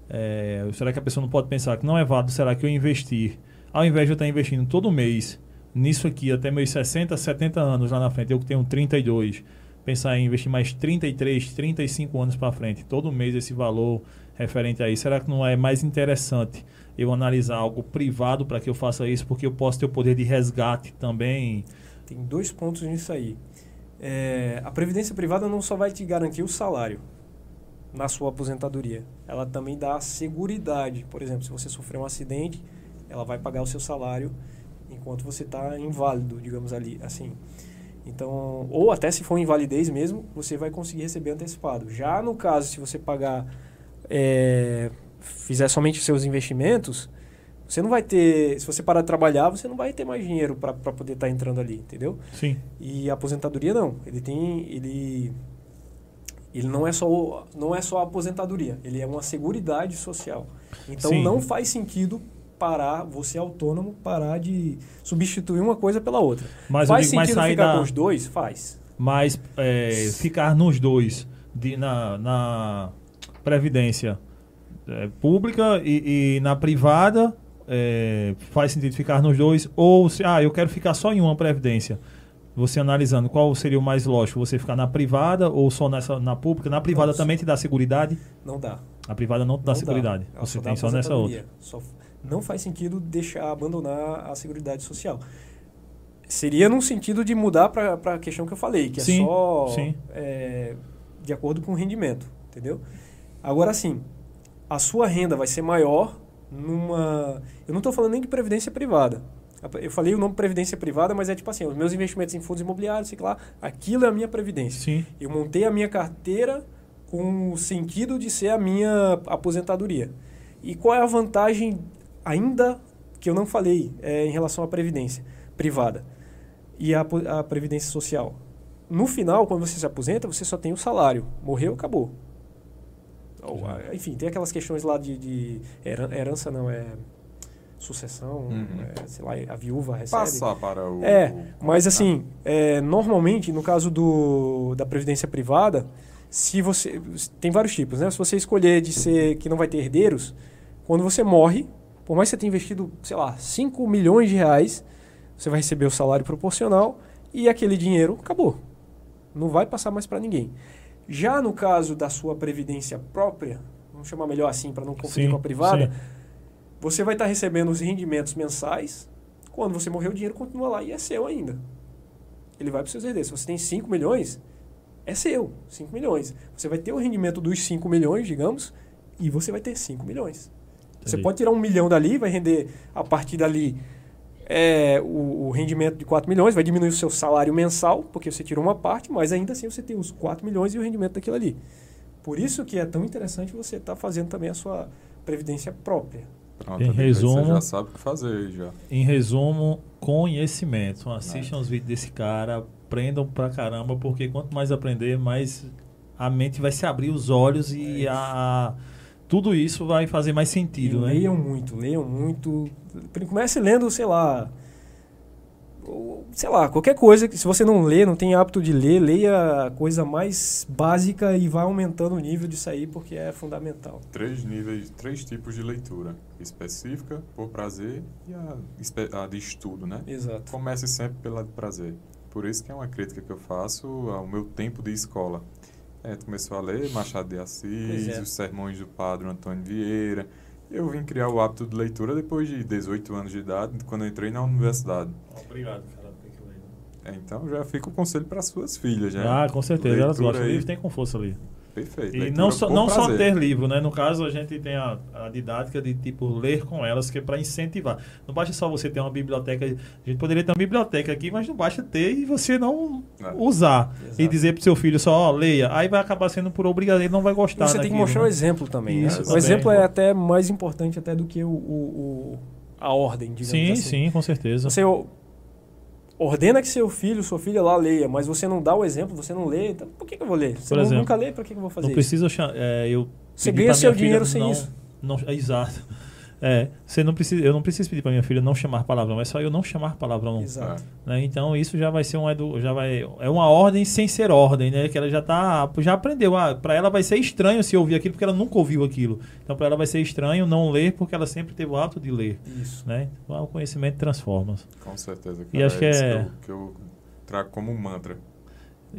É, será que a pessoa não pode pensar que não é válido? Será que eu investir, ao invés de eu estar investindo todo mês nisso aqui até meus 60, 70 anos lá na frente, eu que tenho 32, pensar em investir mais 33, 35 anos para frente, todo mês esse valor referente a isso, será que não é mais interessante eu analisar algo privado para que eu faça isso, porque eu posso ter o poder de resgate também? Tem dois pontos nisso aí. É, a previdência privada não só vai te garantir o salário na sua aposentadoria, ela também dá seguridade. Por exemplo, se você sofrer um acidente, ela vai pagar o seu salário enquanto você está inválido, digamos ali, assim. Então, ou até se for invalidez mesmo, você vai conseguir receber antecipado. Já no caso, se você pagar, é, fizer somente os seus investimentos, você não vai ter, se você parar de trabalhar, você não vai ter mais dinheiro para poder estar entrando ali, entendeu? Sim, E a aposentadoria não, ele tem, ele, ele não é só, não é só a aposentadoria, ele é uma seguridade social. Então Sim. não faz sentido parar, você autônomo, parar de substituir uma coisa pela outra. mas faz digo, mas sentido sair ficar da... com os dois? Faz. Mas é, ficar nos dois, de, na, na previdência é, pública e, e na privada, é, faz sentido ficar nos dois? Ou se, ah, eu quero ficar só em uma previdência? Você analisando, qual seria o mais lógico? Você ficar na privada ou só nessa, na pública? Na privada Não, também te dá seguridade? Não dá. A privada não te dá Não seguridade. Ela Você dá tem só nessa outra. Só não faz sentido deixar abandonar a seguridade social. Seria num sentido de mudar para a questão que eu falei, que Sim, é só é, de acordo com o rendimento, entendeu? Agora sim, a sua renda vai ser maior numa. Eu não estou falando nem de previdência privada. Eu falei o nome previdência privada, mas é tipo assim, os meus investimentos em fundos imobiliários, sei lá, aquilo é a minha previdência. Sim, Eu montei a minha carteira com o sentido de ser a minha aposentadoria. E qual é a vantagem ainda que eu não falei é, em relação à previdência privada e apo- a previdência social? No final, quando você se aposenta, você só tem o salário. Morreu, acabou. Ou, Enfim, tem aquelas questões lá de, de heran- herança, não, é sucessão, Uhum. é, sei lá, a viúva recebe. Passar para o. É, o- mas assim, é, normalmente, no caso do, da previdência privada, se você. Tem vários tipos, né? Se você escolher de ser que não vai ter herdeiros, quando você morre, por mais que você tenha investido, sei lá, 5 milhões de reais, você vai receber o salário proporcional e aquele dinheiro acabou. Não vai passar mais para ninguém. Já no caso da sua previdência própria, vamos chamar melhor assim para não confundir Sim, com a privada, sim. Você vai estar recebendo os rendimentos mensais. Quando você morrer, o dinheiro continua lá e é seu ainda. Ele vai para os seus herdeiros. Se você tem 5 milhões, é seu. 5 milhões. Você vai ter o rendimento dos 5 milhões, digamos, e você vai ter 5 milhões. Você Entendi. pode tirar um milhão dali, vai render a partir dali é, o, o rendimento de 4 milhões, vai diminuir o seu salário mensal, porque você tirou uma parte, mas ainda assim você tem os 4 milhões e o rendimento daquilo ali. Por isso que é tão interessante você estar fazendo também a sua previdência própria. Pronto, Em resumo- Você já sabe o que fazer já. Em resumo, conhecimento. Assistam É. os vídeos desse cara, aprendam pra caramba, porque quanto mais aprender, mais a mente vai se abrir os olhos É e a, a- tudo isso vai fazer mais sentido, E né? leiam muito, leiam muito. Comece lendo, sei lá. Ou, Sei lá, qualquer coisa que se você não lê, não tem hábito de ler, leia a coisa mais básica e vá aumentando o nível disso aí, porque é fundamental. Três níveis, três tipos de leitura. Específica, por prazer e a, a de estudo, né? Exato. Comece sempre pela de prazer. Por isso que é uma crítica que eu faço ao meu tempo de escola. É, tu começou a ler Machado de Assis, é. os sermões do padre Antônio Vieira, Eu vim criar o hábito de leitura depois de 18 anos de idade, quando eu entrei na universidade. Obrigado, cara. Tem que ler. É, então já fica o conselho para suas filhas, né? Ah, com certeza. Elas Leitura gostam. O aí. livro tem com força ali. Perfeito. E leitura não só, não só ter livro, né? No caso, a gente tem a, a didática de tipo ler com elas, que é para incentivar. Não basta só você ter uma biblioteca. A gente poderia ter uma biblioteca aqui, mas não basta ter e você não É. usar. Exato. E dizer pro seu filho só, ó, leia. Aí vai acabar sendo por obrigação, ele não vai gostar. você tem que mostrar né? o exemplo também. Isso né? O exemplo é até mais importante até do que o, o- o- a ordem, digamos Sim, assim. sim, com certeza. Você ordena que seu filho, sua filha lá leia, mas você não dá o exemplo, você não lê, então por que, que eu vou ler? Você exemplo, nunca lê, para que, que eu vou fazer Não precisa é, eu Você ganha seu dinheiro sem não- isso. Não, é, exato. É, você não precisa, eu não preciso pedir para minha filha não chamar palavrão, é só eu não chamar palavrão. Exato. né? Então isso já vai ser um edu, já vai é uma ordem sem ser ordem, né? Que ela já tá já aprendeu. Ah, para ela vai ser estranho se ouvir aquilo porque ela nunca ouviu aquilo. Então para ela vai ser estranho não ler porque ela sempre teve o hábito de ler, Isso. né? Então, o conhecimento transforma. Com certeza. E acho que isso é- eu, que eu trago como um mantra.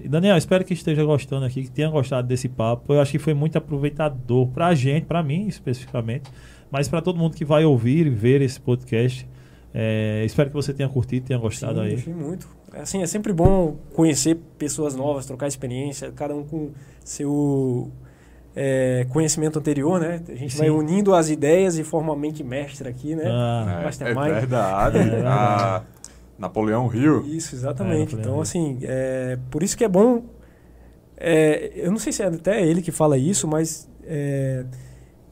Daniel, espero que esteja gostando aqui, que tenha gostado desse papo. Eu acho que foi muito aproveitador pra gente, pra mim especificamente, mas pra todo mundo que vai ouvir e ver esse podcast. É, espero que você tenha curtido, tenha gostado Sim, aí. gostei muito. Assim, é sempre bom conhecer pessoas novas, trocar experiência, cada um com seu é, conhecimento anterior, né? A gente vai Sim. unindo as ideias e forma uma mente mestra aqui, né? Ah, É, é Mastermind. verdade. É verdade. A Napoleão Hill. Isso, exatamente. É, então, é. assim, é, por isso que é bom. é, eu não sei se é até ele que fala isso, mas é,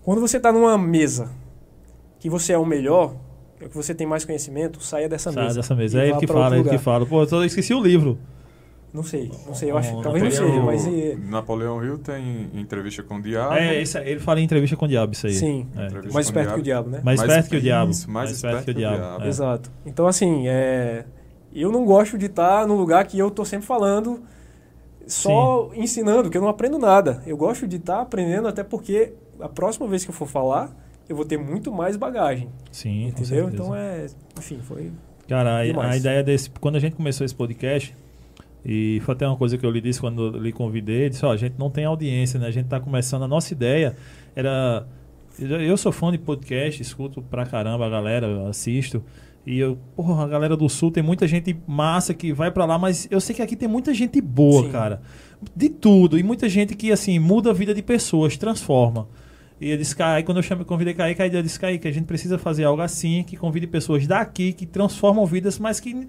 quando você está numa mesa que você é o melhor, que você tem mais conhecimento, saia dessa sai mesa. dessa mesa. e É ele que fala, outro ele que fala. Pô, eu esqueci o livro. Não sei, não sei, eu acho que talvez não seja, Napoleão- mas Napoleão Hill tem entrevista com o diabo. É, esse- ele fala em entrevista com o diabo, isso aí. sim, É. Mais com esperto que o diabo, né? Mais Mais- esperto que o diabo. isso, mais esperto que o diabo. é. Exato. Então, assim, é, eu não gosto de estar num lugar que eu tô sempre falando, só ensinando, que eu não aprendo nada. Eu gosto de estar aprendendo, até porque a próxima vez que eu for falar, eu vou ter muito mais bagagem. Sim, entendeu? Então é. Enfim, foi. Cara, a, ideia desse. Quando a gente começou esse podcast, e foi até uma coisa que eu lhe disse quando eu lhe convidei, disse, ó, a gente não tem audiência, né? A gente tá começando, a nossa ideia era. Eu sou fã de podcast, escuto pra caramba a galera, assisto. E eu, porra, a galera do sul tem muita gente massa que vai pra lá, mas eu sei que aqui tem muita gente boa, Sim. cara. De tudo. E muita gente que, assim, muda a vida de pessoas, transforma. E eu disse, Kai, quando eu chamei, convidei Kaique, aí eu disse, Kaique, a gente precisa fazer algo assim, que convide pessoas daqui, que transformam vidas, mas que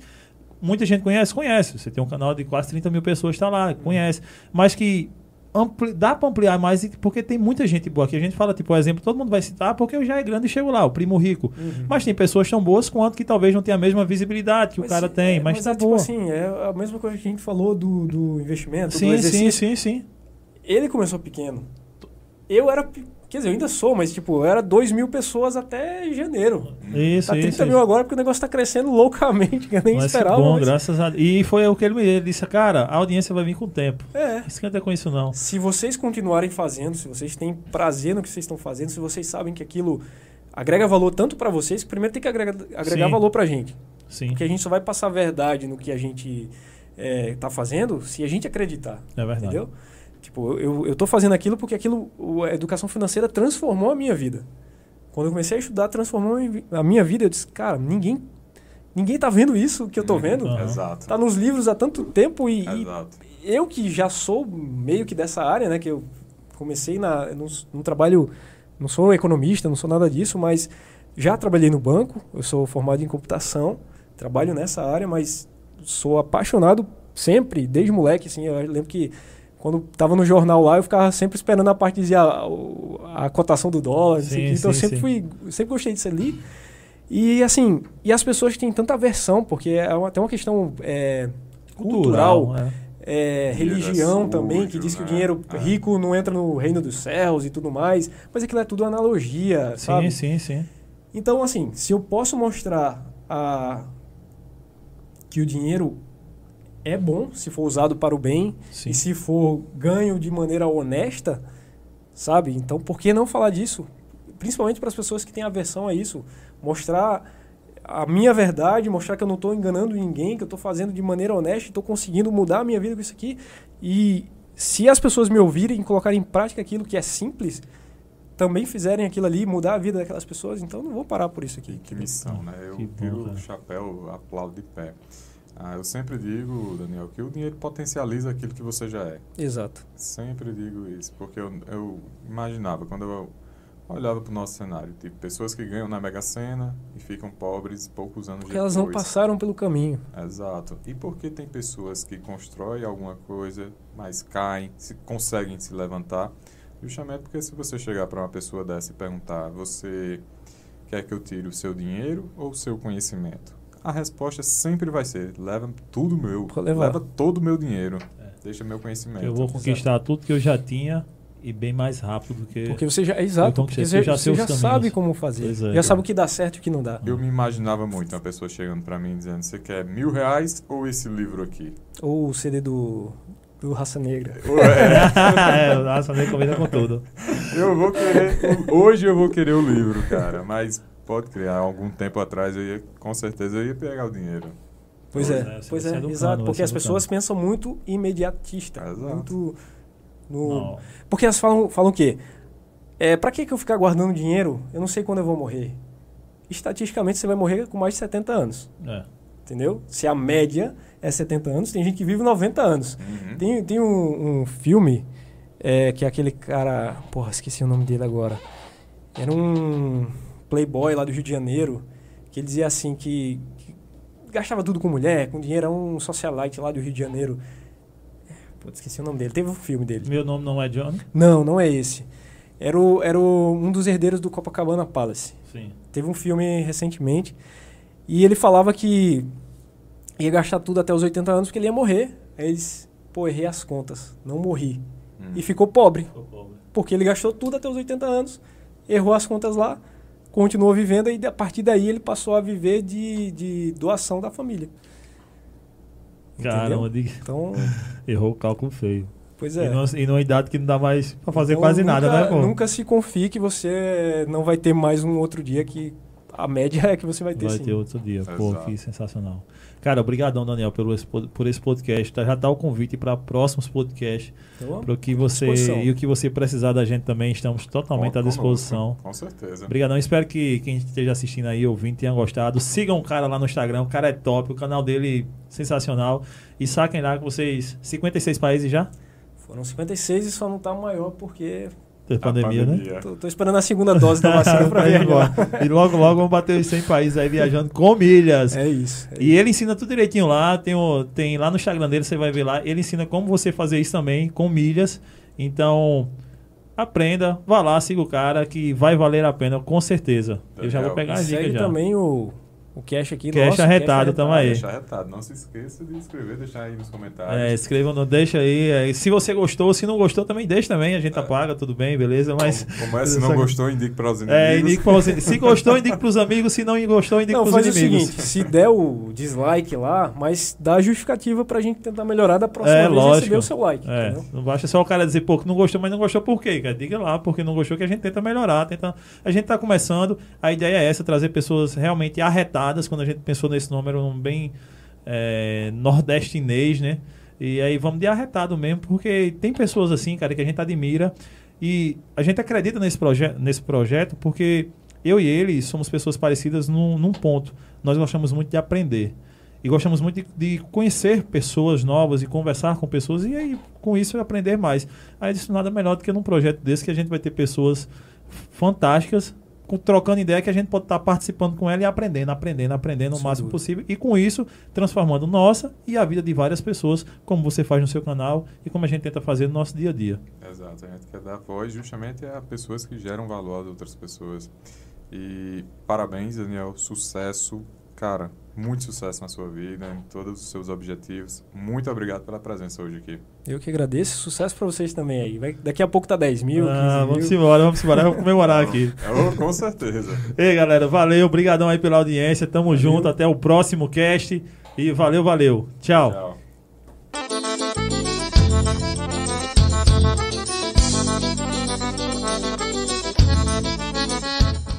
muita gente conhece, conhece. Você tem um canal de quase 30 mil pessoas, está lá, conhece. Mas que ampli- dá para ampliar mais, porque tem muita gente boa aqui. A gente fala, tipo, o exemplo, todo mundo vai citar, porque eu já é grande e chego lá, o primo rico. Mas tem pessoas tão boas quanto que talvez não tenha a mesma visibilidade que o Mas, cara tem, é, mas, tá é, tipo boa. assim, é a mesma coisa que a gente falou do, do investimento, do sim, sim, exercício. sim, sim. Ele começou pequeno. Eu era. Quer dizer, eu ainda sou, mas tipo, era 2 mil pessoas até janeiro. Isso, Tá 30 isso. mil agora porque o negócio tá crescendo loucamente, <laughs> que eu nem Mas esperava. bom, mas- graças a E foi o que ele me disse, cara, a audiência vai vir com o tempo. É. Esquenta com isso não. Se vocês continuarem fazendo, se vocês têm prazer no que vocês estão fazendo, se vocês sabem que aquilo agrega valor tanto pra vocês, que primeiro tem que agregar, agregar Sim. valor pra gente. Sim, Porque a gente só vai passar verdade no que a gente é, tá fazendo se a gente acreditar. é verdade. Entendeu? Tipo, eu, eu tô fazendo aquilo porque aquilo, o- a educação financeira transformou a minha vida. Quando eu comecei a estudar, transformou a minha vida. Eu disse, cara, ninguém, ninguém tá vendo isso que eu tô vendo. Aham. Exato. Tá nos livros há tanto tempo e, e Exato. eu que já sou meio que dessa área, né? Que eu comecei na, num, num trabalho, não sou economista, não sou nada disso, mas já trabalhei no banco. Eu sou formado em computação, trabalho nessa área, mas sou apaixonado sempre, desde moleque, assim. Eu lembro que quando estava no jornal lá, eu ficava sempre esperando a parte de dizer a, o- a cotação do dólar, não sei o Sim, então eu sim, sempre sim. fui, sempre gostei disso ali. E assim, e as pessoas têm tanta aversão, porque é uma, até uma questão é, cultural, é. é, é religião sujo, também, que diz que o né? dinheiro É. rico não entra no reino dos céus e tudo mais, mas aquilo é tudo analogia, Sim, sabe? sim, sim. Então, assim, se eu posso mostrar a... que o dinheiro é bom se for usado para o bem sim. e se for ganho de maneira honesta, sabe? Então, por que não falar disso? Principalmente para as pessoas que têm aversão a isso. Mostrar a minha verdade, mostrar que eu não estou enganando ninguém, que eu estou fazendo de maneira honesta e estou conseguindo mudar a minha vida com isso aqui. E se as pessoas me ouvirem e colocarem em prática aquilo que é simples, também fizerem aquilo ali, mudar a vida daquelas pessoas, então não vou parar por isso aqui. Que missão, né? Eu tiro o chapéu, aplaudo de pé. Ah, eu sempre digo, Daniel, que o dinheiro potencializa aquilo que você já é. Exato. Sempre digo isso, porque eu, eu imaginava, quando eu olhava para o nosso cenário, tipo, pessoas que ganham na Mega Sena e ficam pobres poucos anos Porque depois. elas não passaram pelo caminho. Exato. E porque tem pessoas que constroem alguma coisa, mas caem, se, conseguem se levantar. Justamente porque se você chegar para uma pessoa dessa e perguntar, você quer que eu tire o seu dinheiro ou o seu conhecimento? A resposta sempre vai ser, leva tudo meu, leva todo o meu dinheiro, É. deixa meu conhecimento. Eu vou conquistar tudo que eu já tinha e bem mais rápido do que. Porque você já. Exato, porque você já você já sabe como fazer. Pois é. já sabe o que dá certo e o que não dá. Eu me imaginava muito uma pessoa chegando para mim dizendo, você quer mil reais ou esse livro aqui? Ou o CD do, do Raça Negra. <laughs> Ué, é, <laughs> nossa, nem combina com tudo. Eu vou querer. Hoje eu vou querer o livro, cara. Mas pode criar. Algum tempo atrás eu ia, com certeza eu ia pegar o dinheiro. Pois Pois é, é, pois é, educando, exato. vai Porque se as pessoas pensam muito imediatista. Exato. Muito no, Não. Porque elas falam, falam o quê? É, pra que, que eu ficar guardando dinheiro? Eu não sei quando eu vou morrer. Estatisticamente, você vai morrer com mais de 70 anos. É. Entendeu? Se a média é 70 anos, tem gente que vive 90 anos. Uhum. Tem, tem um, um filme é, que é aquele cara. Porra, esqueci o nome dele agora. Era um playboy lá do Rio de Janeiro que ele dizia assim que, que gastava tudo com mulher, com dinheiro, é um socialite lá do Rio de Janeiro. Putz, esqueci o nome dele. Teve um filme dele. Meu nome não é Johnny? Não, não é esse. Era, o, era o- um dos herdeiros do Copacabana Palace. Sim. Teve um filme recentemente e ele falava que ia gastar tudo até os 80 anos porque ele ia morrer. Aí ele disse, pô, errei as contas, não morri. Hum. E ficou pobre, Ficou pobre. porque ele gastou tudo até os 80 anos, errou as contas lá, continuou vivendo e a partir daí ele passou a viver de, de doação da família. Caramba, de- Então, <laughs> errou o cálculo feio. pois E, é. numa, e numa idade que não dá mais pra fazer Então, quase nunca- nada, né, pô? Nunca se confie que você não vai ter mais um outro dia que a média é que você vai ter Vai sim. ter outro dia. Pô, Exato. que sensacional. Cara, obrigadão, Daniel, pelo esse, por esse podcast. Tá, já tá o convite para próximos podcasts. Então, Para o que você e o que você precisar da gente também, estamos totalmente Conta à disposição. conosco, Com certeza. Obrigadão. Espero que quem esteja assistindo aí, ouvindo, tenha gostado. Sigam o cara lá no Instagram. O cara é top. O canal dele sensacional. E saquem lá que vocês... 56 países já? Foram 56 e só não tá maior porque Da A pandemia, né? pandemia. tô, tô esperando a segunda dose da <laughs> vacina pra Vai ver. embora. e logo, logo vamos bater os 100 países aí viajando com milhas. É isso. é E ele ensina tudo direitinho lá. Tem, o, tem lá no Instagram dele, você vai ver lá. Ele ensina como você fazer isso também com milhas. Então, aprenda, vá lá, siga o cara que vai valer a pena, com certeza. Eu já vou pegar as dicas segue já. também o, o cash aqui. Cash nosso, arretado, tamo Ah, aí. Deixar retado. Não se esqueça de escrever, deixar aí nos comentários. É, escreva, não deixa aí. é, se você gostou, se não gostou, também deixa também. A gente apaga, tudo bem, beleza? Mas. Como, é, se não <laughs> gostou, indique para os inimigos. É, indique pra você. Se gostou, indique pros amigos. Se não gostou, indique pros faz inimigos. o seguinte, se der o dislike lá, mas dá a justificativa pra gente tentar melhorar da próxima É, vez lógico. receber o seu like, É, entendeu? não basta só o cara dizer, pô, que não gostou, mas não gostou por quê? Cara? Diga lá, porque não gostou, que a gente tenta melhorar. Tenta... A gente tá começando, a ideia é essa, trazer pessoas realmente arretadas, quando a gente pensou nesse número um bem é, nordestinês, né? E aí vamos de arretado mesmo, porque tem pessoas assim, cara, que a gente admira e a gente acredita nesse, proje nesse projeto porque eu e ele somos pessoas parecidas num, num ponto. Nós gostamos muito de aprender. E gostamos muito de, de conhecer pessoas novas e conversar com pessoas e aí com isso aprender mais. Aí isso nada melhor do que num projeto desse que a gente vai ter pessoas fantásticas trocando ideia que a gente pode estar participando com ela e aprendendo, aprendendo, aprendendo o Sem máximo dúvida. possível e com isso transformando nossa e a vida de várias pessoas, como você faz no seu canal e como a gente tenta fazer no nosso dia a dia. Exato, a gente quer dar voz justamente a pessoas que geram valor a outras pessoas. E parabéns, Daniel, sucesso, cara, muito sucesso na sua vida, em todos os seus objetivos. Muito obrigado pela presença hoje aqui. Eu que agradeço, sucesso pra vocês também aí. Vai- daqui a pouco tá 10 mil, 15 Ah, mil. vamos embora, vamos embora, vamos comemorar aqui. Oh, <laughs> com certeza. Ei, galera, valeu, obrigadão aí pela audiência, tamo junto, até o próximo cast e valeu, valeu. Tchau. Tchau.